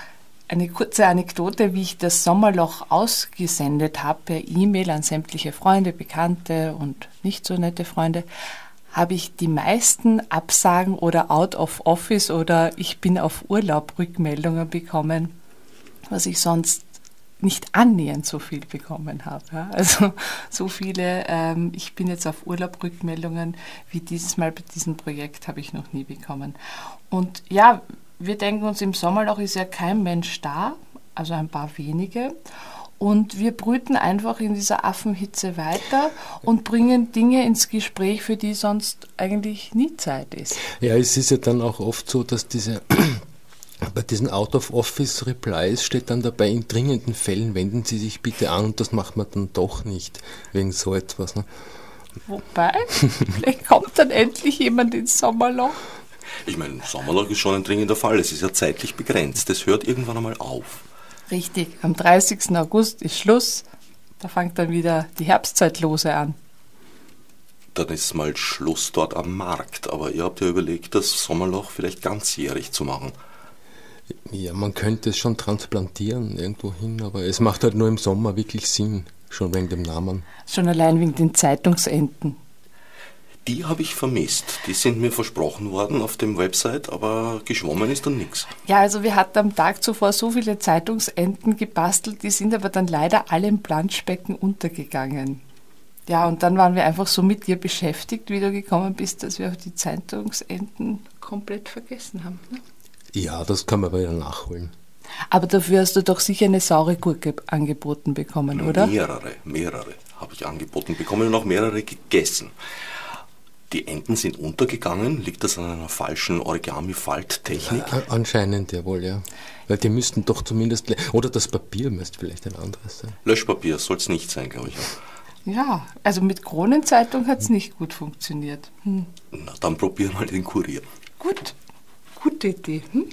eine kurze Anekdote, wie ich das Sommerloch ausgesendet habe per E-Mail an sämtliche Freunde, Bekannte und nicht so nette Freunde, habe ich die meisten Absagen oder Out of Office oder ich bin auf Urlaub Rückmeldungen bekommen, was ich sonst nicht annähernd so viel bekommen habe. Ja. Also so viele, ähm, ich bin jetzt auf Urlaub Rückmeldungen wie dieses Mal bei diesem Projekt habe ich noch nie bekommen. Und ja, wir denken uns, im Sommerloch ist ja kein Mensch da, also ein paar wenige. Und wir brüten einfach in dieser Affenhitze weiter und bringen Dinge ins Gespräch, für die sonst eigentlich nie Zeit ist. Ja, es ist ja dann auch oft so, dass diese bei diesen Out-of-Office-Replies steht dann dabei, in dringenden Fällen wenden Sie sich bitte an und das macht man dann doch nicht, wegen so etwas. Ne? Wobei, vielleicht kommt dann endlich jemand ins Sommerloch. Ich meine, Sommerloch ist schon ein dringender Fall. Es ist ja zeitlich begrenzt. Es hört irgendwann einmal auf. Richtig, am 30. August ist Schluss. Da fängt dann wieder die Herbstzeitlose an. Dann ist mal Schluss dort am Markt. Aber ihr habt ja überlegt, das Sommerloch vielleicht ganzjährig zu machen. Ja, man könnte es schon transplantieren irgendwo hin, aber es macht halt nur im Sommer wirklich Sinn, schon wegen dem Namen. Schon allein wegen den Zeitungsenden. Die habe ich vermisst. Die sind mir versprochen worden auf dem Website, aber geschwommen ist dann nichts. Ja, also wir hatten am Tag zuvor so viele Zeitungsenden gebastelt, die sind aber dann leider alle im Planschbecken untergegangen. Ja, und dann waren wir einfach so mit dir beschäftigt, wie du gekommen bist, dass wir auch die Zeitungsenden komplett vergessen haben. Ne? Ja, das kann man wieder nachholen. Aber dafür hast du doch sicher eine saure Gurke angeboten bekommen, oder? Mehrere, mehrere habe ich angeboten bekommen und auch mehrere gegessen. Die Enden sind untergegangen. Liegt das an einer falschen Origami-Falttechnik? Ja, anscheinend ja wohl, ja. Weil die müssten doch zumindest. Oder das Papier müsste vielleicht ein anderes sein. Löschpapier soll es nicht sein, glaube ich. Ja, also mit Kronenzeitung hat es nicht gut funktioniert. Hm. Na, dann probier mal den Kurier. Gut, gute Idee. Hm?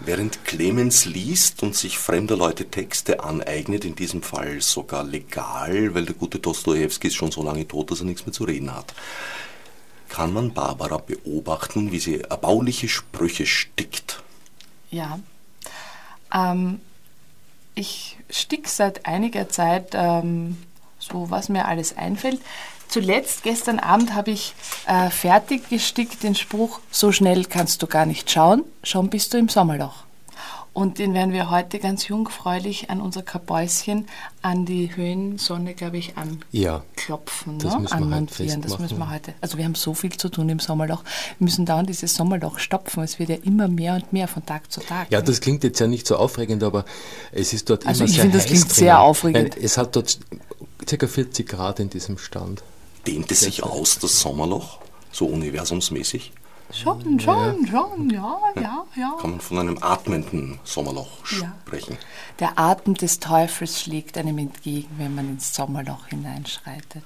Während Clemens liest und sich fremder Leute Texte aneignet, in diesem Fall sogar legal, weil der gute Dostoevsky ist schon so lange tot, dass er nichts mehr zu reden hat, kann man Barbara beobachten, wie sie erbauliche Sprüche stickt. Ja. Ähm, ich stick seit einiger Zeit ähm, so, was mir alles einfällt. Zuletzt, gestern Abend, habe ich äh, fertig gestickt den Spruch, so schnell kannst du gar nicht schauen, schon bist du im Sommerloch. Und den werden wir heute ganz jungfräulich an unser Kabäuschen an die Höhensonne, glaube ich, anklopfen, ja, das ne? müssen wir anmontieren. Das müssen wir heute. Also wir haben so viel zu tun im Sommerloch. Wir müssen dauernd dieses Sommerloch stopfen. Es wird ja immer mehr und mehr von Tag zu Tag. Ja, das klingt jetzt ja nicht so aufregend, aber es ist dort also immer ich sehr finde, das klingt drinnen. sehr aufregend. Nein, es hat dort ca. 40 Grad in diesem Stand. Dehnt es sich aus, das Sommerloch, so universumsmäßig? Schon, schon, schon, ja, ja, ja. Kann man von einem atmenden Sommerloch Ja. sprechen? Der Atem des Teufels schlägt einem entgegen, wenn man ins Sommerloch hineinschreitet.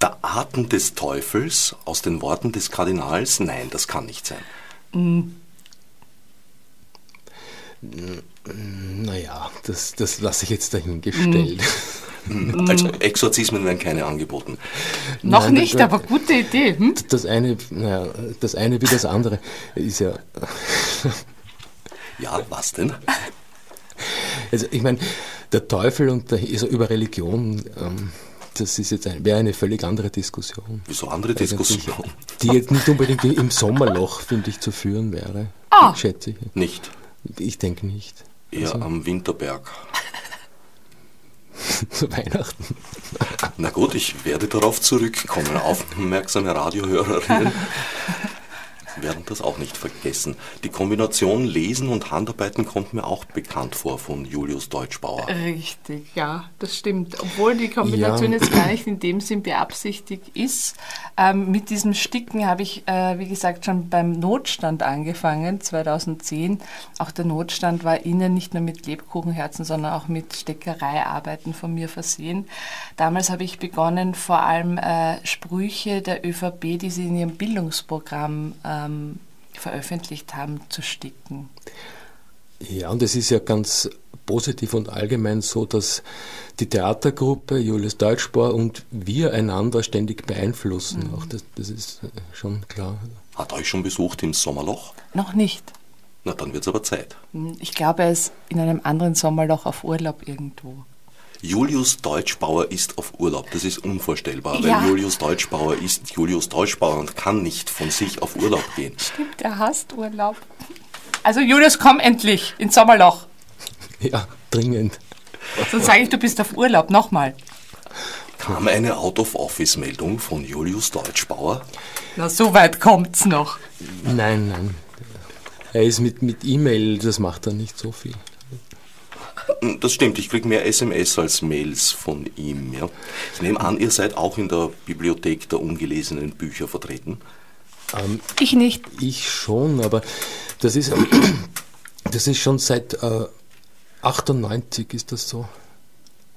Der Atem des Teufels aus den Worten des Kardinals? Nein, das kann nicht sein. Naja, das, das lasse ich jetzt dahingestellt. Also Exorzismen werden keine angeboten. Noch Nein, nicht, das- aber gute Idee. Hm? Das eine, naja, das eine wie das andere ist ja. Ja, was denn? Also ich meine, der Teufel und der, also über Religion, ähm, das ist jetzt ein, wäre eine völlig andere Diskussion. Wieso andere Eigentlich, Diskussion? Die jetzt nicht unbedingt im Sommerloch, finde ich, zu führen wäre. Ah. Schätze ich. Nicht. Ich denke nicht. Eher am Winterberg. Zu Weihnachten. Na gut, ich werde darauf zurückkommen. Aufmerksame Radiohörerinnen werden das auch nicht vergessen. Die Kombination Lesen und Handarbeiten kommt mir auch bekannt vor von Julius Deutschbauer. Richtig, ja, das stimmt. Obwohl die Kombination Ja. jetzt gar nicht in dem Sinn beabsichtigt ist. Ähm, mit diesem Sticken habe ich, äh, wie gesagt, schon beim Notstand angefangen, 2010. Auch der Notstand war innen nicht nur mit Lebkuchenherzen, sondern auch mit Steckereiarbeiten von mir versehen. Damals habe ich begonnen, vor allem äh, Sprüche der ÖVP, die sie in ihrem Bildungsprogramm ähm, veröffentlicht haben, zu sticken. Ja, und es ist ja ganz positiv und allgemein so, dass die Theatergruppe, Julius Deutschbauer und wir einander ständig beeinflussen. Auch das, das ist äh, schon klar. Hat euch schon besucht im Sommerloch? Noch nicht. Na, dann wird's aber Zeit. Ich glaube, er ist in einem anderen Sommerloch auf Urlaub irgendwo. Julius Deutschbauer ist auf Urlaub. Das ist unvorstellbar, Ja. weil Julius Deutschbauer ist Julius Deutschbauer und kann nicht von sich auf Urlaub gehen. Stimmt, er hasst Urlaub. Also Julius, komm endlich ins Sommerloch. Ja, dringend. Sonst sage ich, du bist auf Urlaub. Nochmal. Kam eine Out-of-Office-Meldung von Julius Deutschbauer? Na, so weit kommt's noch. Nein, nein. Er ist mit, mit E-Mail, das macht er nicht so viel. Hm, Das stimmt, ich kriege mehr SMS als Mails von ihm. Ja. Ich nehme an, ihr seid auch in der Bibliothek der ungelesenen Bücher vertreten. Ich nicht. Ich schon, aber das ist, das ist schon seit äh, 98 ist das so.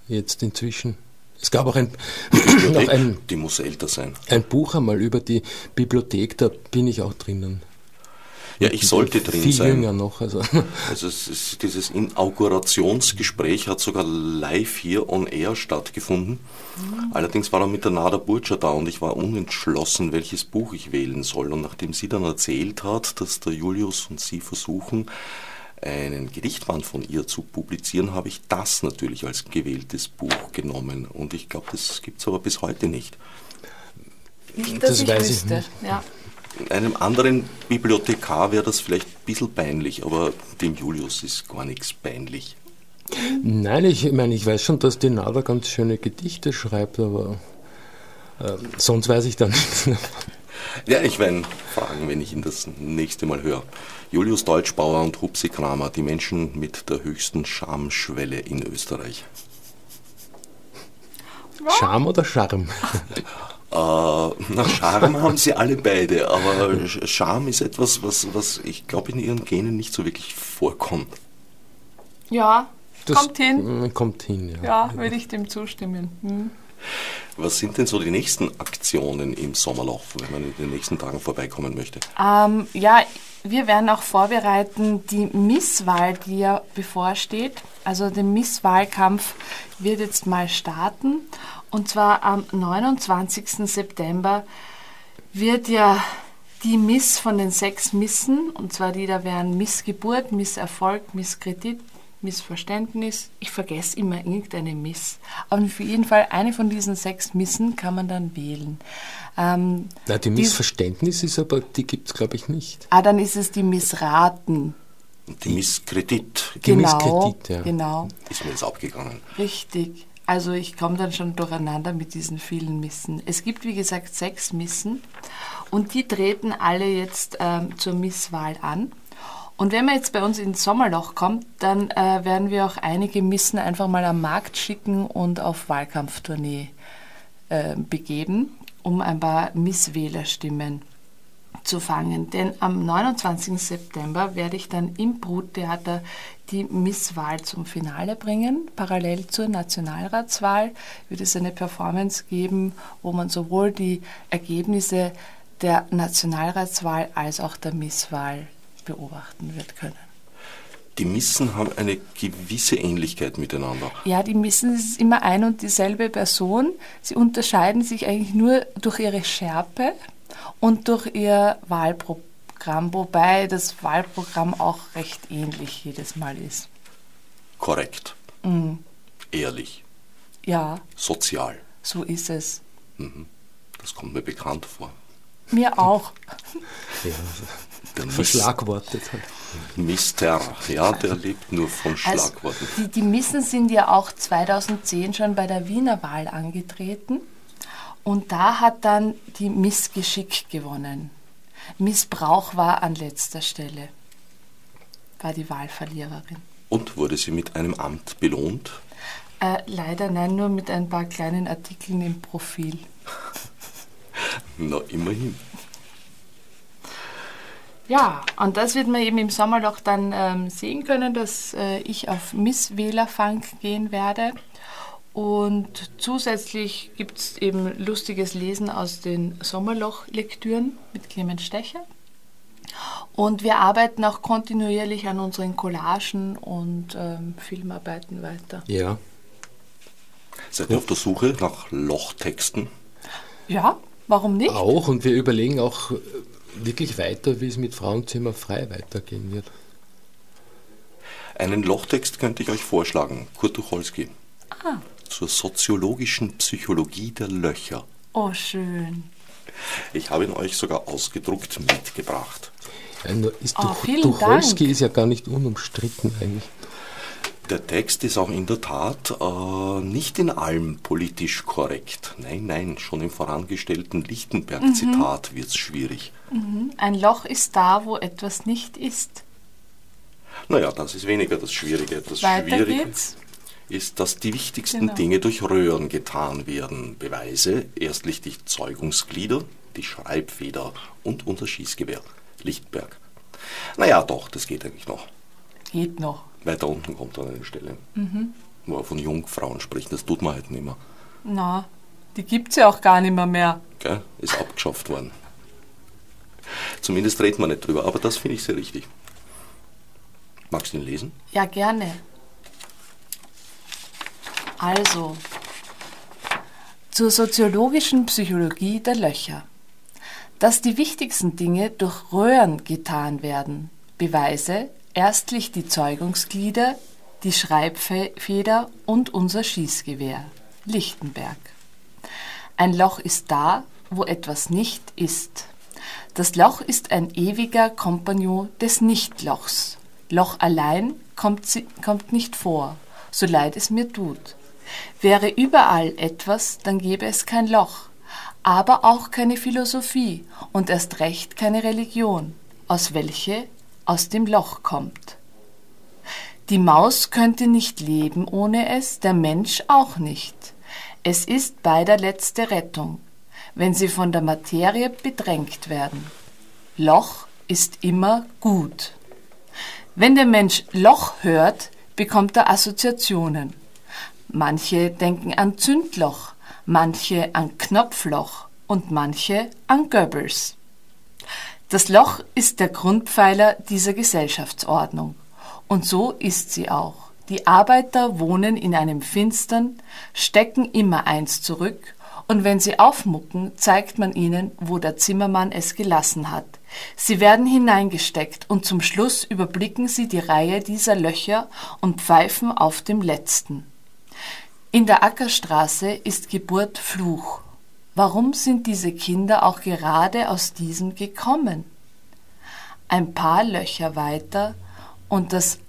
Jetzt inzwischen. Es gab auch ein, noch ein, Die muss älter sein. ein Buch einmal über die Bibliothek, da bin ich auch drinnen. Ja, ich sollte drin Viel sein. jünger noch. Also. Also es ist, dieses Inaugurationsgespräch hat sogar live hier on air stattgefunden. Allerdings war er mit der Nada Burtscher da und ich war unentschlossen, welches Buch ich wählen soll. Und nachdem sie dann erzählt hat, dass der Julius und sie versuchen, einen Gedichtband von ihr zu publizieren, habe ich das natürlich als gewähltes Buch genommen. Und ich glaube, das gibt es aber bis heute nicht. Nicht, dass Das ich weiß ich wüsste. nicht. Ja. Einem anderen Bibliothekar wäre das vielleicht ein bisschen peinlich, aber dem Julius ist gar nichts peinlich. Nein, ich meine, ich weiß schon, dass die Nada ganz schöne Gedichte schreibt, aber äh, sonst weiß ich dann nichts. Ja, ich werde ihn fragen, wenn ich ihn das nächste Mal höre. Julius Deutschbauer und Hupsi Kramer, die Menschen mit der höchsten Schamschwelle in Österreich. Charme oder Charme? Äh, na, Charme haben sie alle beide, aber Scham ist etwas, was, was ich glaube in ihren Genen nicht so wirklich vorkommt. ja, Das kommt hin. mm, Kommt hin, ja. Ja, würde ich dem zustimmen. Hm. Was sind denn so die nächsten Aktionen im Sommerloch, wenn man in den nächsten Tagen vorbeikommen möchte? Ähm, ja, wir werden auch vorbereiten die Misswahl, die ja bevorsteht. Also der Misswahlkampf wird jetzt mal starten. Und zwar am 29. September wird ja die Miss von den sechs Missen, und zwar die da wären Missgeburt, Misserfolg, Misskredit, Missverständnis. Ich vergesse immer irgendeine Miss. Aber für jeden Fall eine von diesen sechs Missen kann man dann wählen. Ähm, Na, die die- Missverständnis ist aber, die gibt es glaube ich nicht. Ah, dann ist es die Missraten. Und die Misskredit Die genau, Misskredit, ja. genau, ist mir jetzt abgegangen. richtig. Also ich komme dann schon durcheinander mit diesen vielen Missen. Es gibt, wie gesagt, sechs Missen und die treten alle jetzt ähm, zur Misswahl an. Und wenn man jetzt bei uns ins Sommerloch kommt, dann äh, werden wir auch einige Missen einfach mal am Markt schicken und auf Wahlkampftournee äh, begeben, um ein paar Misswählerstimmen zu fangen. Denn am 29. September werde ich dann im Bruttheater die Misswahl zum Finale bringen. Parallel zur Nationalratswahl wird es eine Performance geben, wo man sowohl die Ergebnisse der Nationalratswahl als auch der Misswahl beobachten wird können. Die Missen haben eine gewisse Ähnlichkeit miteinander. Ja, die Missen ist immer ein und dieselbe Person. Sie unterscheiden sich eigentlich nur durch ihre Schärpe und durch ihr Wahlprogramm, wobei das Wahlprogramm auch recht ähnlich jedes Mal ist. Korrekt. Mhm. Ehrlich. Ja, Sozial. so ist es. Mhm. Das kommt mir bekannt vor. Mir auch. Ja, Der verschlagwortet halt. Mister, ja, der lebt nur von Also, Schlagworten. die, die Missen sind ja auch 2010 schon bei der Wiener Wahl angetreten. Und da hat dann die Miss Geschick gewonnen. Missbrauch war an letzter Stelle. War die Wahlverliererin. Und wurde sie mit einem Amt belohnt? Äh, leider nein, nur mit ein paar kleinen Artikeln im Profil. Na, immerhin. Ja, und das wird man eben im Sommerloch dann ähm, sehen können, dass äh, ich auf Miss Wählerfang gehen werde. Und zusätzlich gibt es eben lustiges Lesen aus den Sommerloch-Lektüren mit Clemens Stecher. Und wir arbeiten auch kontinuierlich an unseren Collagen und ähm, Filmarbeiten weiter. Ja. Seid ihr auf der Suche nach Lochtexten? Ja, warum nicht? Auch und wir überlegen auch äh, wirklich weiter, wie es mit Frauenzimmer frei weitergehen wird. Einen Lochtext könnte ich euch vorschlagen. Kurt Tucholsky. Ah. Zur soziologischen Psychologie der Löcher. Oh, schön. Ich habe ihn euch sogar ausgedruckt mitgebracht. Ja, ist Oh, vielen Tucholsky ist ja gar nicht unumstritten eigentlich. Der Text ist auch in der Tat äh, nicht in allem politisch korrekt. Nein, nein, schon im vorangestellten Lichtenberg-Zitat wird es schwierig. Mhm. Ein Loch ist da, wo etwas nicht ist. Naja, das ist weniger das Schwierige. Das Weiter Schwierige geht's. Ist, dass die wichtigsten Genau. Dinge durch Röhren getan werden. Beweise, erstlich die Zeugungsglieder, die Schreibfeder und unser Schießgewehr, Lichtberg. Naja, doch, das geht eigentlich noch. Geht noch. Weiter unten kommt dann eine Stelle, Mhm. wo er von Jungfrauen spricht. Das tut man halt nicht mehr. Na, die gibt's ja auch gar nicht mehr. mehr. Gell? Ist abgeschafft worden. Zumindest redet man nicht drüber, aber das finde ich sehr richtig. Magst du ihn lesen? Ja, gerne. Also, zur soziologischen Psychologie der Löcher. Dass die wichtigsten Dinge durch Röhren getan werden. Beweise erstlich die Zeugungsglieder, die Schreibfeder und unser Schießgewehr. Lichtenberg. Ein Loch ist da, wo etwas nicht ist. Das Loch ist ein ewiger Kompagnon des Nichtlochs. Loch allein kommt, kommt nicht vor, so leid es mir tut. Wäre überall etwas, dann gäbe es kein Loch, aber auch keine Philosophie und erst recht keine Religion, aus welche aus dem Loch kommt. Die Maus könnte nicht leben ohne es, der Mensch auch nicht. Es ist beider letzte Rettung, wenn sie von der Materie bedrängt werden. Loch ist immer gut. Wenn der Mensch Loch hört, bekommt er Assoziationen. Manche denken an Zündloch, manche an Knopfloch und manche an Goebbels. Das Loch ist der Grundpfeiler dieser Gesellschaftsordnung. Und so ist sie auch. Die Arbeiter wohnen in einem Finstern, stecken immer eins zurück, und wenn sie aufmucken, zeigt man ihnen, wo der Zimmermann es gelassen hat. Sie werden hineingesteckt und zum Schluss überblicken sie die Reihe dieser Löcher und pfeifen auf dem letzten. In der Ackerstraße ist Geburt Fluch. Warum sind diese Kinder auch gerade aus diesem gekommen? Ein paar Löcher weiter und das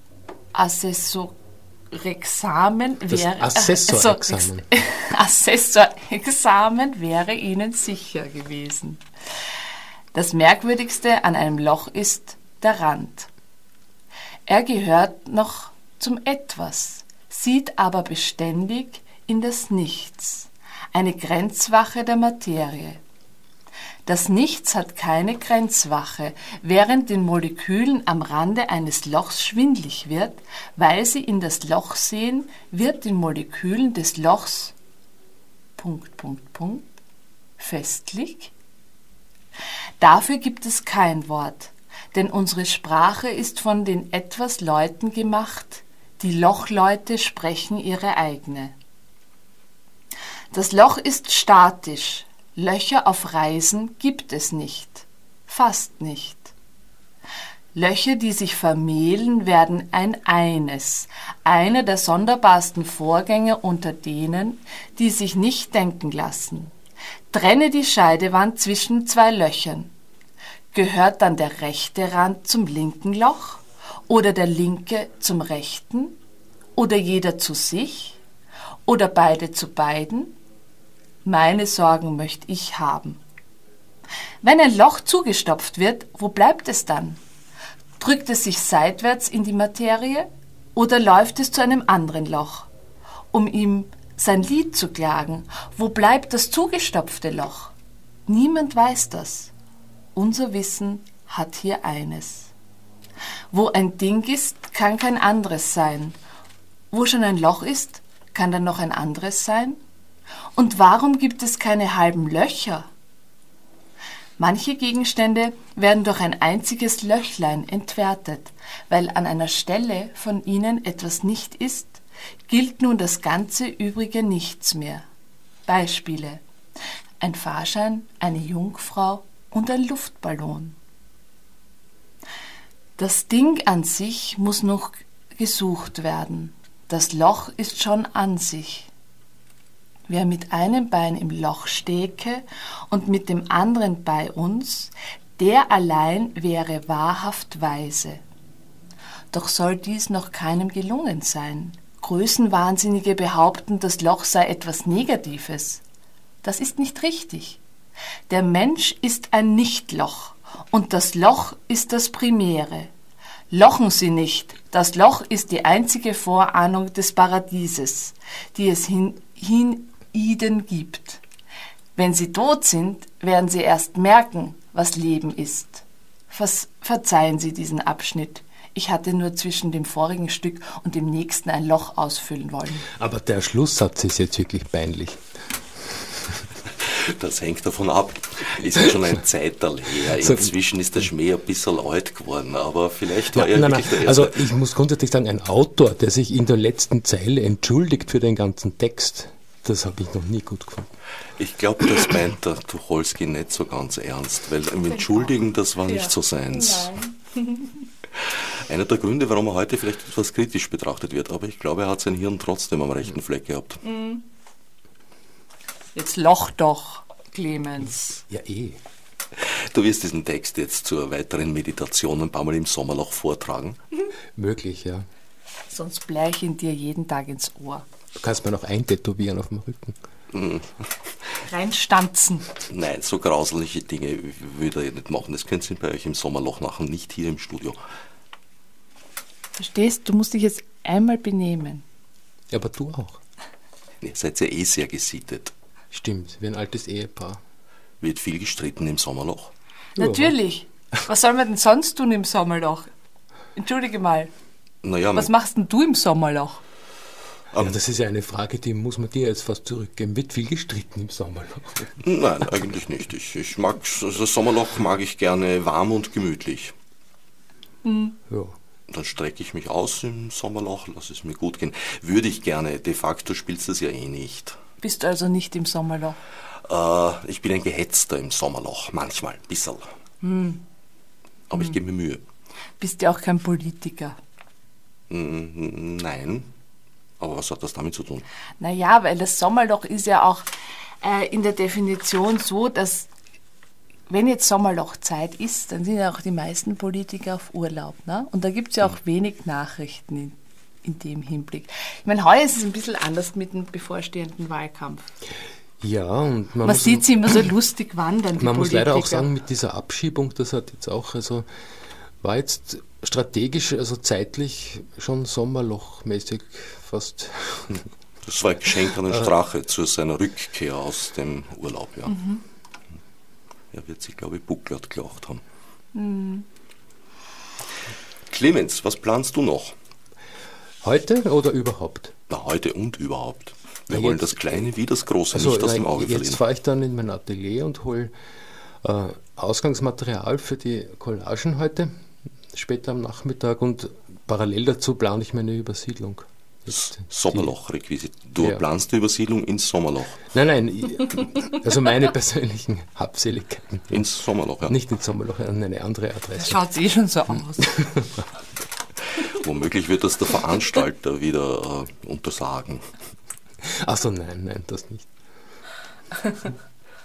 Assessorexamen wäre Assessorexamen. Assessorexamen wäre ihnen sicher gewesen. Das Merkwürdigste an einem Loch ist der Rand. Er gehört noch zum Etwas, sieht aber beständig in das Nichts, eine Grenzwache der Materie. Das Nichts hat keine Grenzwache, während den Molekülen am Rande eines Lochs schwindlig wird, weil sie in das Loch sehen, wird den Molekülen des Lochs Punkt, Punkt, Punkt festlich. Dafür gibt es kein Wort. denn unsere Sprache ist von den etwas Leuten gemacht, die Lochleute sprechen ihre eigene. Das Loch ist statisch, Löcher auf Reisen gibt es nicht, fast nicht. Löcher, die sich vermählen, werden ein eines, einer der sonderbarsten Vorgänge unter denen, die sich nicht denken lassen. Trenne die Scheidewand zwischen zwei Löchern. Gehört dann der rechte Rand zum linken Loch oder der linke zum rechten oder jeder zu sich oder beide zu beiden? Meine Sorgen möchte ich haben. Wenn ein Loch zugestopft wird, wo bleibt es dann? Drückt es sich seitwärts in die Materie oder läuft es zu einem anderen Loch, um ihm sein Lied zu klagen? Wo bleibt das zugestopfte Loch? Niemand weiß das. Unser Wissen hat hier eines. Wo ein Ding ist, kann kein anderes sein. Wo schon ein Loch ist, kann dann noch ein anderes sein? Und warum gibt es keine halben Löcher? Manche Gegenstände werden durch ein einziges Löchlein entwertet, weil an einer Stelle von ihnen etwas nicht ist, gilt nun das ganze übrige nichts mehr. Beispiele ein Fahrschein, eine Jungfrau und ein Luftballon. Das Ding an sich muss noch gesucht werden. Das Loch ist schon an sich. Wer mit einem Bein im Loch steke und mit dem anderen bei uns, der allein wäre wahrhaft weise. Doch soll dies noch keinem gelungen sein. Größenwahnsinnige behaupten, das Loch sei etwas Negatives. Das ist nicht richtig. Der Mensch ist ein Nichtloch und das Loch ist das Primäre. Lochen Sie nicht, das Loch ist die einzige Vorahnung des Paradieses, die es hin, Iden gibt. Wenn sie tot sind, werden sie erst merken, was Leben ist. Vers verzeihen Sie diesen Abschnitt. Ich hatte nur zwischen dem vorigen Stück und dem nächsten ein Loch ausfüllen wollen. Aber der Schlusssatz ist jetzt wirklich peinlich. Das hängt davon ab. Ist ja schon ein Zeiterl her. Inzwischen ist der Schmäh ein bisschen alt geworden, aber vielleicht war Ja, er nein, wirklich nein. der Erste. Also ich muss grundsätzlich sagen, ein Autor, der sich in der letzten Zeile entschuldigt für den ganzen Text, das habe ich noch nie gut gefunden. Ich glaube, das meint der Tucholsky nicht so ganz ernst, weil im Entschuldigen, das war nicht so seins. Einer der Gründe, warum er heute vielleicht etwas kritisch betrachtet wird, aber ich glaube, er hat sein Hirn trotzdem am rechten Fleck gehabt. Jetzt loch doch, Clemens. Ja, eh. Du wirst diesen Text jetzt zur weiteren Meditation ein paar Mal im Sommerloch vortragen. Möglich, ja. Sonst bleich ihn dir jeden Tag ins Ohr. Du kannst mir noch eintätowieren auf dem Rücken. Reinstanzen. Nein, so grausliche Dinge würde er nicht machen. Das könnt ihr bei euch im Sommerloch machen, nicht hier im Studio. Verstehst, du musst dich jetzt einmal benehmen. Ja, aber du auch. Ihr seid ja eh sehr gesittet. Stimmt, wie ein altes Ehepaar. Wird viel gestritten im Sommerloch. Natürlich. Was soll man denn sonst tun im Sommerloch? Entschuldige mal. Naja, Was machst denn du im Sommerloch? Aber das ist ja eine Frage, die muss man dir jetzt fast zurückgeben. Wird viel gestritten im Sommerloch. nein, eigentlich nicht. Ich, ich mag das Sommerloch mag ich gerne warm und gemütlich. Ja. Dann strecke ich mich aus im Sommerloch, lass es mir gut gehen. Würde ich gerne. De facto spielst du es ja eh nicht. Bist also nicht im Sommerloch. Äh, ich bin ein Gehetzter im Sommerloch, manchmal, ein bisschen. Aber ich gebe mir Mühe. Bist ja auch kein Politiker. Nein. Aber was hat das damit zu tun? Naja, weil das Sommerloch ist ja auch äh, in der Definition so, dass wenn jetzt Sommerlochzeit ist, dann sind ja auch die meisten Politiker auf Urlaub. Ne? Und da gibt es ja auch wenig Nachrichten in, dem Hinblick. Ich meine, heuer ist es ein bisschen anders mit dem bevorstehenden Wahlkampf. Ja, und man, Man muss, sieht sie immer so lustig wandern, die man muss Politiker. leider auch sagen, mit dieser Abschiebung, das hat jetzt auch, also war jetzt strategisch, also zeitlich schon sommerlochmäßig fast. Das war ein Geschenk an den Strache zu seiner Rückkehr aus dem Urlaub, ja. Er wird sich, glaube ich, bucklert gelacht haben. Clemens, was planst du noch? Heute oder überhaupt? Na, heute und überhaupt. Wir Na, wollen jetzt- das Kleine wie das Große Also nicht aus dem Auge jetzt verlieren. fahre ich dann in mein Atelier und hole äh, Ausgangsmaterial für die Collagen heute, später am Nachmittag und parallel dazu plane ich meine Übersiedlung. Sommerloch-Requisit. Du ja. planst die Übersiedlung ins Sommerloch. Nein, nein, also meine persönlichen Habseligkeiten. Ins Sommerloch, ja. Nicht ins Sommerloch, an eine andere Adresse. Schaut eh schon so aus. Womöglich wird das der Veranstalter wieder äh, untersagen. Achso, nein, nein, das nicht.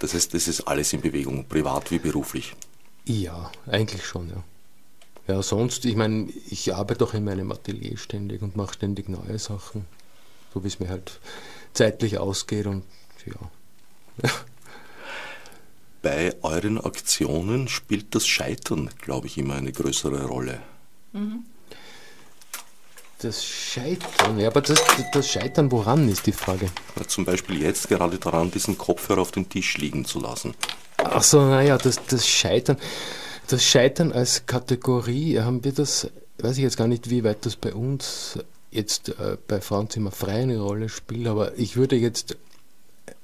Das heißt, das ist alles in Bewegung, privat wie beruflich. Ja, eigentlich schon, ja. Ja, sonst, ich meine, ich arbeite auch in meinem Atelier ständig und mache ständig neue Sachen, so wie es mir halt zeitlich ausgeht und ja. Bei euren Aktionen spielt das Scheitern, glaube ich, immer eine größere Rolle. Mhm. Das Scheitern, ja, aber das, das Scheitern woran ist die Frage? Ja, zum Beispiel jetzt gerade daran, diesen Kopfhörer auf den Tisch liegen zu lassen. Ach so, naja, das, das Scheitern. Das Scheitern als Kategorie, haben wir das, weiß ich jetzt gar nicht, wie weit das bei uns jetzt äh, bei Frauenzimmer frei eine Rolle spielt, aber ich würde jetzt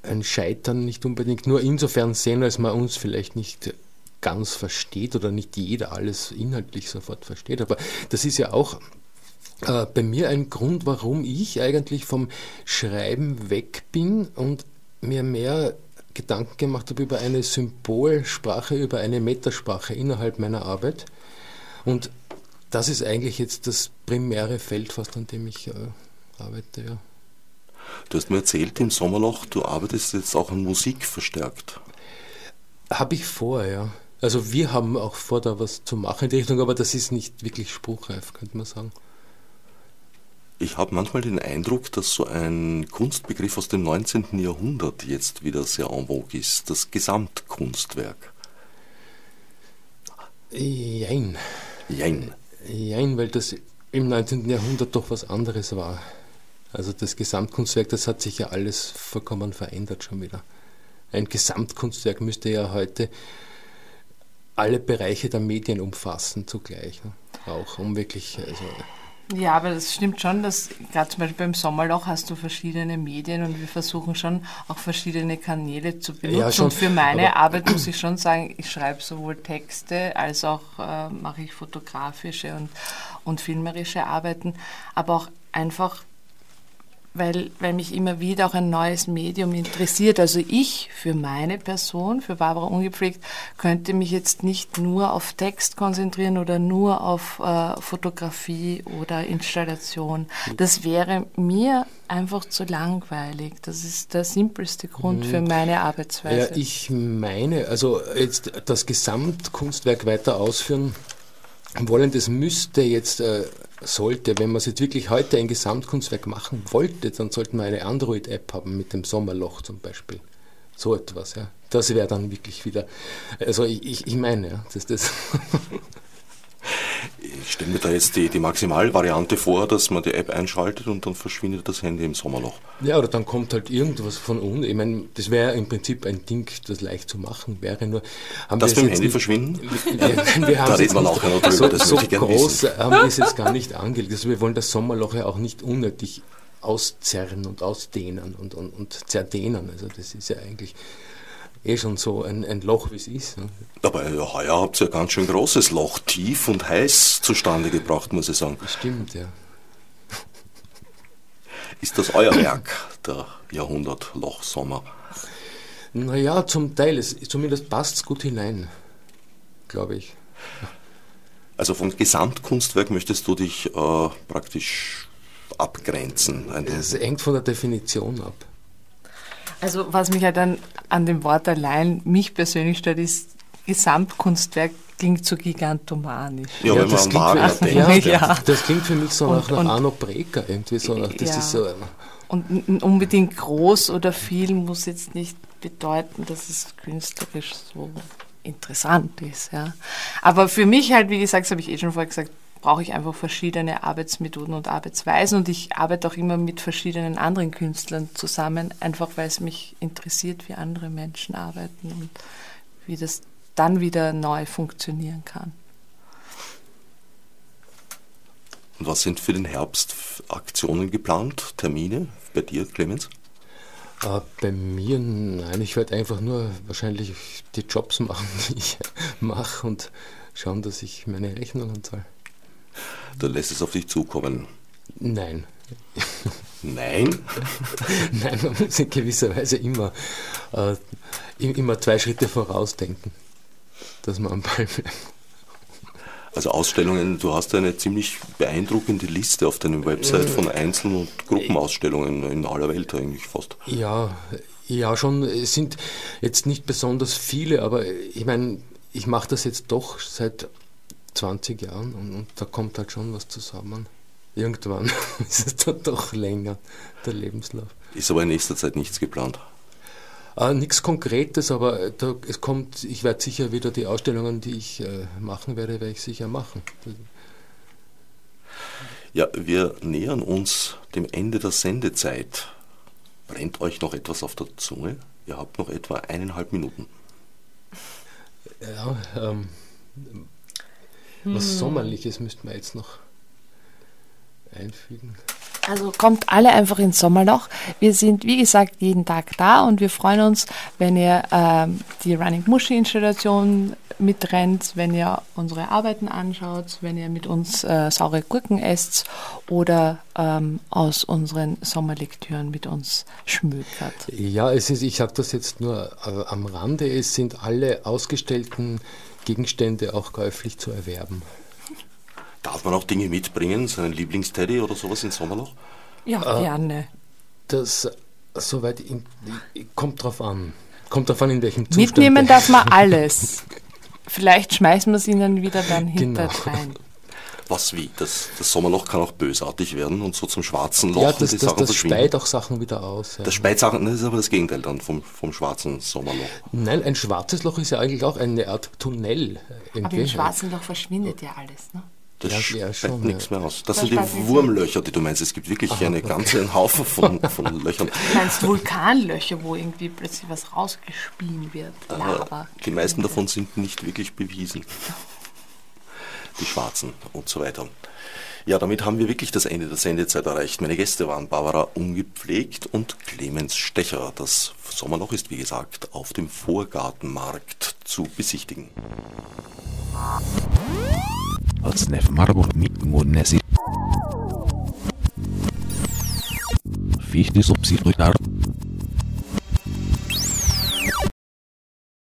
ein Scheitern nicht unbedingt nur insofern sehen, als man uns vielleicht nicht ganz versteht oder nicht jeder alles inhaltlich sofort versteht. Aber das ist ja auch äh, bei mir ein Grund, warum ich eigentlich vom Schreiben weg bin und mir mehr Gedanken gemacht habe über eine Symbolsprache, über eine Metasprache innerhalb meiner Arbeit. Und das ist eigentlich jetzt das primäre Feld, fast an dem ich äh, arbeite. Ja. Du hast mir erzählt im Sommerloch, du arbeitest jetzt auch an Musik verstärkt. Habe ich vor, ja. Also wir haben auch vor, da was zu machen in die Richtung, aber das ist nicht wirklich spruchreif, könnte man sagen. Ich habe manchmal den Eindruck, dass so ein Kunstbegriff aus dem 19. Jahrhundert jetzt wieder sehr en vogue ist, das Gesamtkunstwerk. Jein. Jein. Jein, weil das im 19. Jahrhundert doch was anderes war. Also das Gesamtkunstwerk, das hat sich ja alles vollkommen verändert schon wieder. Ein Gesamtkunstwerk müsste ja heute alle Bereiche der Medien umfassen zugleich. Ne? Auch um wirklich, also ja, aber das stimmt schon, dass gerade zum Beispiel beim Sommerloch hast du verschiedene Medien und wir versuchen schon auch verschiedene Kanäle zu benutzen. Ja, schon, und für meine Arbeit muss ich schon sagen, ich schreibe sowohl Texte als auch äh, mache ich fotografische und, und filmerische Arbeiten, aber auch einfach weil, weil mich immer wieder auch ein neues Medium interessiert. Also ich für meine Person, für Barbara Ungepflegt, könnte mich jetzt nicht nur auf Text konzentrieren oder nur auf äh, Fotografie oder Installation. Das wäre mir einfach zu langweilig. Das ist der simpelste Grund für mhm. meine Arbeitsweise. Ja, ich meine, also jetzt das Gesamtkunstwerk weiter ausführen wollen, das müsste jetzt äh, sollte, wenn man jetzt wirklich heute ein Gesamtkunstwerk machen wollte, dann sollten wir eine Android-App haben mit dem Sommerloch zum Beispiel. So etwas, ja. Das wäre dann wirklich wieder, also ich, ich meine, ja, das, das Ich stelle mir da jetzt die, die Maximalvariante vor, dass man die App einschaltet und dann verschwindet das Handy im Sommerloch. Ja, oder dann kommt halt irgendwas von unten. Ich meine, das wäre im Prinzip ein Ding, das leicht zu machen wäre. Nur haben das mit dem Handy verschwinden? Wir, wir da reden wir auch noch drüber. So, das so groß haben wir es jetzt gar nicht angelegt. Also wir wollen das Sommerloch ja auch nicht unnötig auszerren und ausdehnen und, und, und zerdehnen. Also das ist ja eigentlich eh schon so ein, ein Loch, wie es ist. Ne? Aber ja, heuer habt ihr ein ganz schön großes Loch, tief und heiß zustande gebracht, muss ich sagen. Stimmt, ja. Ist das euer Werk, der Jahrhundertloch-Sommer? Naja, zum Teil. Es, zumindest passt es gut hinein, glaube ich. Also vom Gesamtkunstwerk möchtest du dich äh, praktisch abgrenzen? Es hängt von der Definition ab. Also was mich halt dann an dem Wort allein mich persönlich stört, ist Gesamtkunstwerk klingt so gigantomanisch. Ja, ja, wenn man Wagner denkt. Ja, ja. Das klingt für mich so nach, und, nach Arno Breker irgendwie so. Nach, das ja. ist so und unbedingt groß oder viel muss jetzt nicht bedeuten, dass es künstlerisch so interessant ist. Ja. Aber für mich halt, wie gesagt, das habe ich eh schon vorher gesagt, brauche ich einfach verschiedene Arbeitsmethoden und Arbeitsweisen und ich arbeite auch immer mit verschiedenen anderen Künstlern zusammen, einfach weil es mich interessiert, wie andere Menschen arbeiten und wie das dann wieder neu funktionieren kann. Und was sind für den Herbst Aktionen geplant, Termine bei dir, Clemens? Äh, bei mir, nein, ich werde einfach nur wahrscheinlich die Jobs machen, die ich mache und schauen, dass ich meine Rechnungen zahle. Da lässt es auf dich zukommen. Nein. Nein? Nein, man muss in gewisser Weise immer, äh, immer zwei Schritte vorausdenken, dass man am Ball bleibt. Also Ausstellungen, du hast eine ziemlich beeindruckende Liste auf deiner Website von Einzel- und Gruppenausstellungen in aller Welt eigentlich fast. Ja, ja schon. Es sind jetzt nicht besonders viele, aber ich meine, ich mache das jetzt doch seit 20 Jahren und, und, da kommt halt schon was zusammen. Irgendwann ist es dann doch länger, der Lebenslauf. Ist aber in nächster Zeit nichts geplant. Äh, Nichts Konkretes, aber da, es kommt, ich werde sicher wieder die Ausstellungen, die ich äh, machen werde, werde ich sicher machen. Ja, wir nähern uns dem Ende der Sendezeit. Brennt euch noch etwas auf der Zunge? Ihr habt noch etwa eineinhalb Minuten. Ja, ähm, was hm. Sommerliches müssten wir jetzt noch einfügen. Also kommt alle einfach ins Sommerloch. Wir sind, wie gesagt, jeden Tag da und wir freuen uns, wenn ihr ähm, die Running Muschi Installation mitrennt, wenn ihr unsere Arbeiten anschaut, wenn ihr mit uns äh, saure Gurken esst oder ähm, aus unseren Sommerlektüren mit uns schmökert. Ja, es ist, ich sage das jetzt nur äh, am Rande, es sind alle ausgestellten Gegenstände auch käuflich zu erwerben. Darf man auch Dinge mitbringen, seinen Lieblingsteddy oder sowas ins Sommerloch? Ja, äh, gerne. Das soweit in, kommt drauf an. Kommt drauf an, in welchem Zustand. Mitnehmen darf man alles. Vielleicht schmeißen wir es ihnen wieder dann hinter genau. rein. Was wie? Das, das, Sommerloch kann auch bösartig werden und so zum schwarzen Loch. Ja, das, die das, Sachen das speit auch Sachen wieder aus. Ja. Das speit Sachen, das ist aber das Gegenteil dann vom, vom schwarzen Sommerloch. Nein, ein schwarzes Loch ist ja eigentlich auch eine Art Tunnel. Irgendwie. Aber im schwarzen Loch verschwindet ja alles, ne? Das ja, ja, schon, nichts mehr aus. Das, das sind die Wurmlöcher, die du meinst. Es gibt wirklich Aha, einen okay. ganzen Haufen von, von Löchern. Du meinst Vulkanlöcher, wo irgendwie plötzlich was rausgespien wird. Lava. Die meisten davon sind nicht wirklich bewiesen. Die schwarzen und so weiter. Ja, damit haben wir wirklich das Ende der Sendezeit erreicht. Meine Gäste waren Barbara Ungepflegt und Clemens Stecher. Das Sommerloch ist, wie gesagt, auf dem Vorgartenmarkt zu besichtigen. Odsnev Marburg Mudnesi. Fichtes Obsidruitar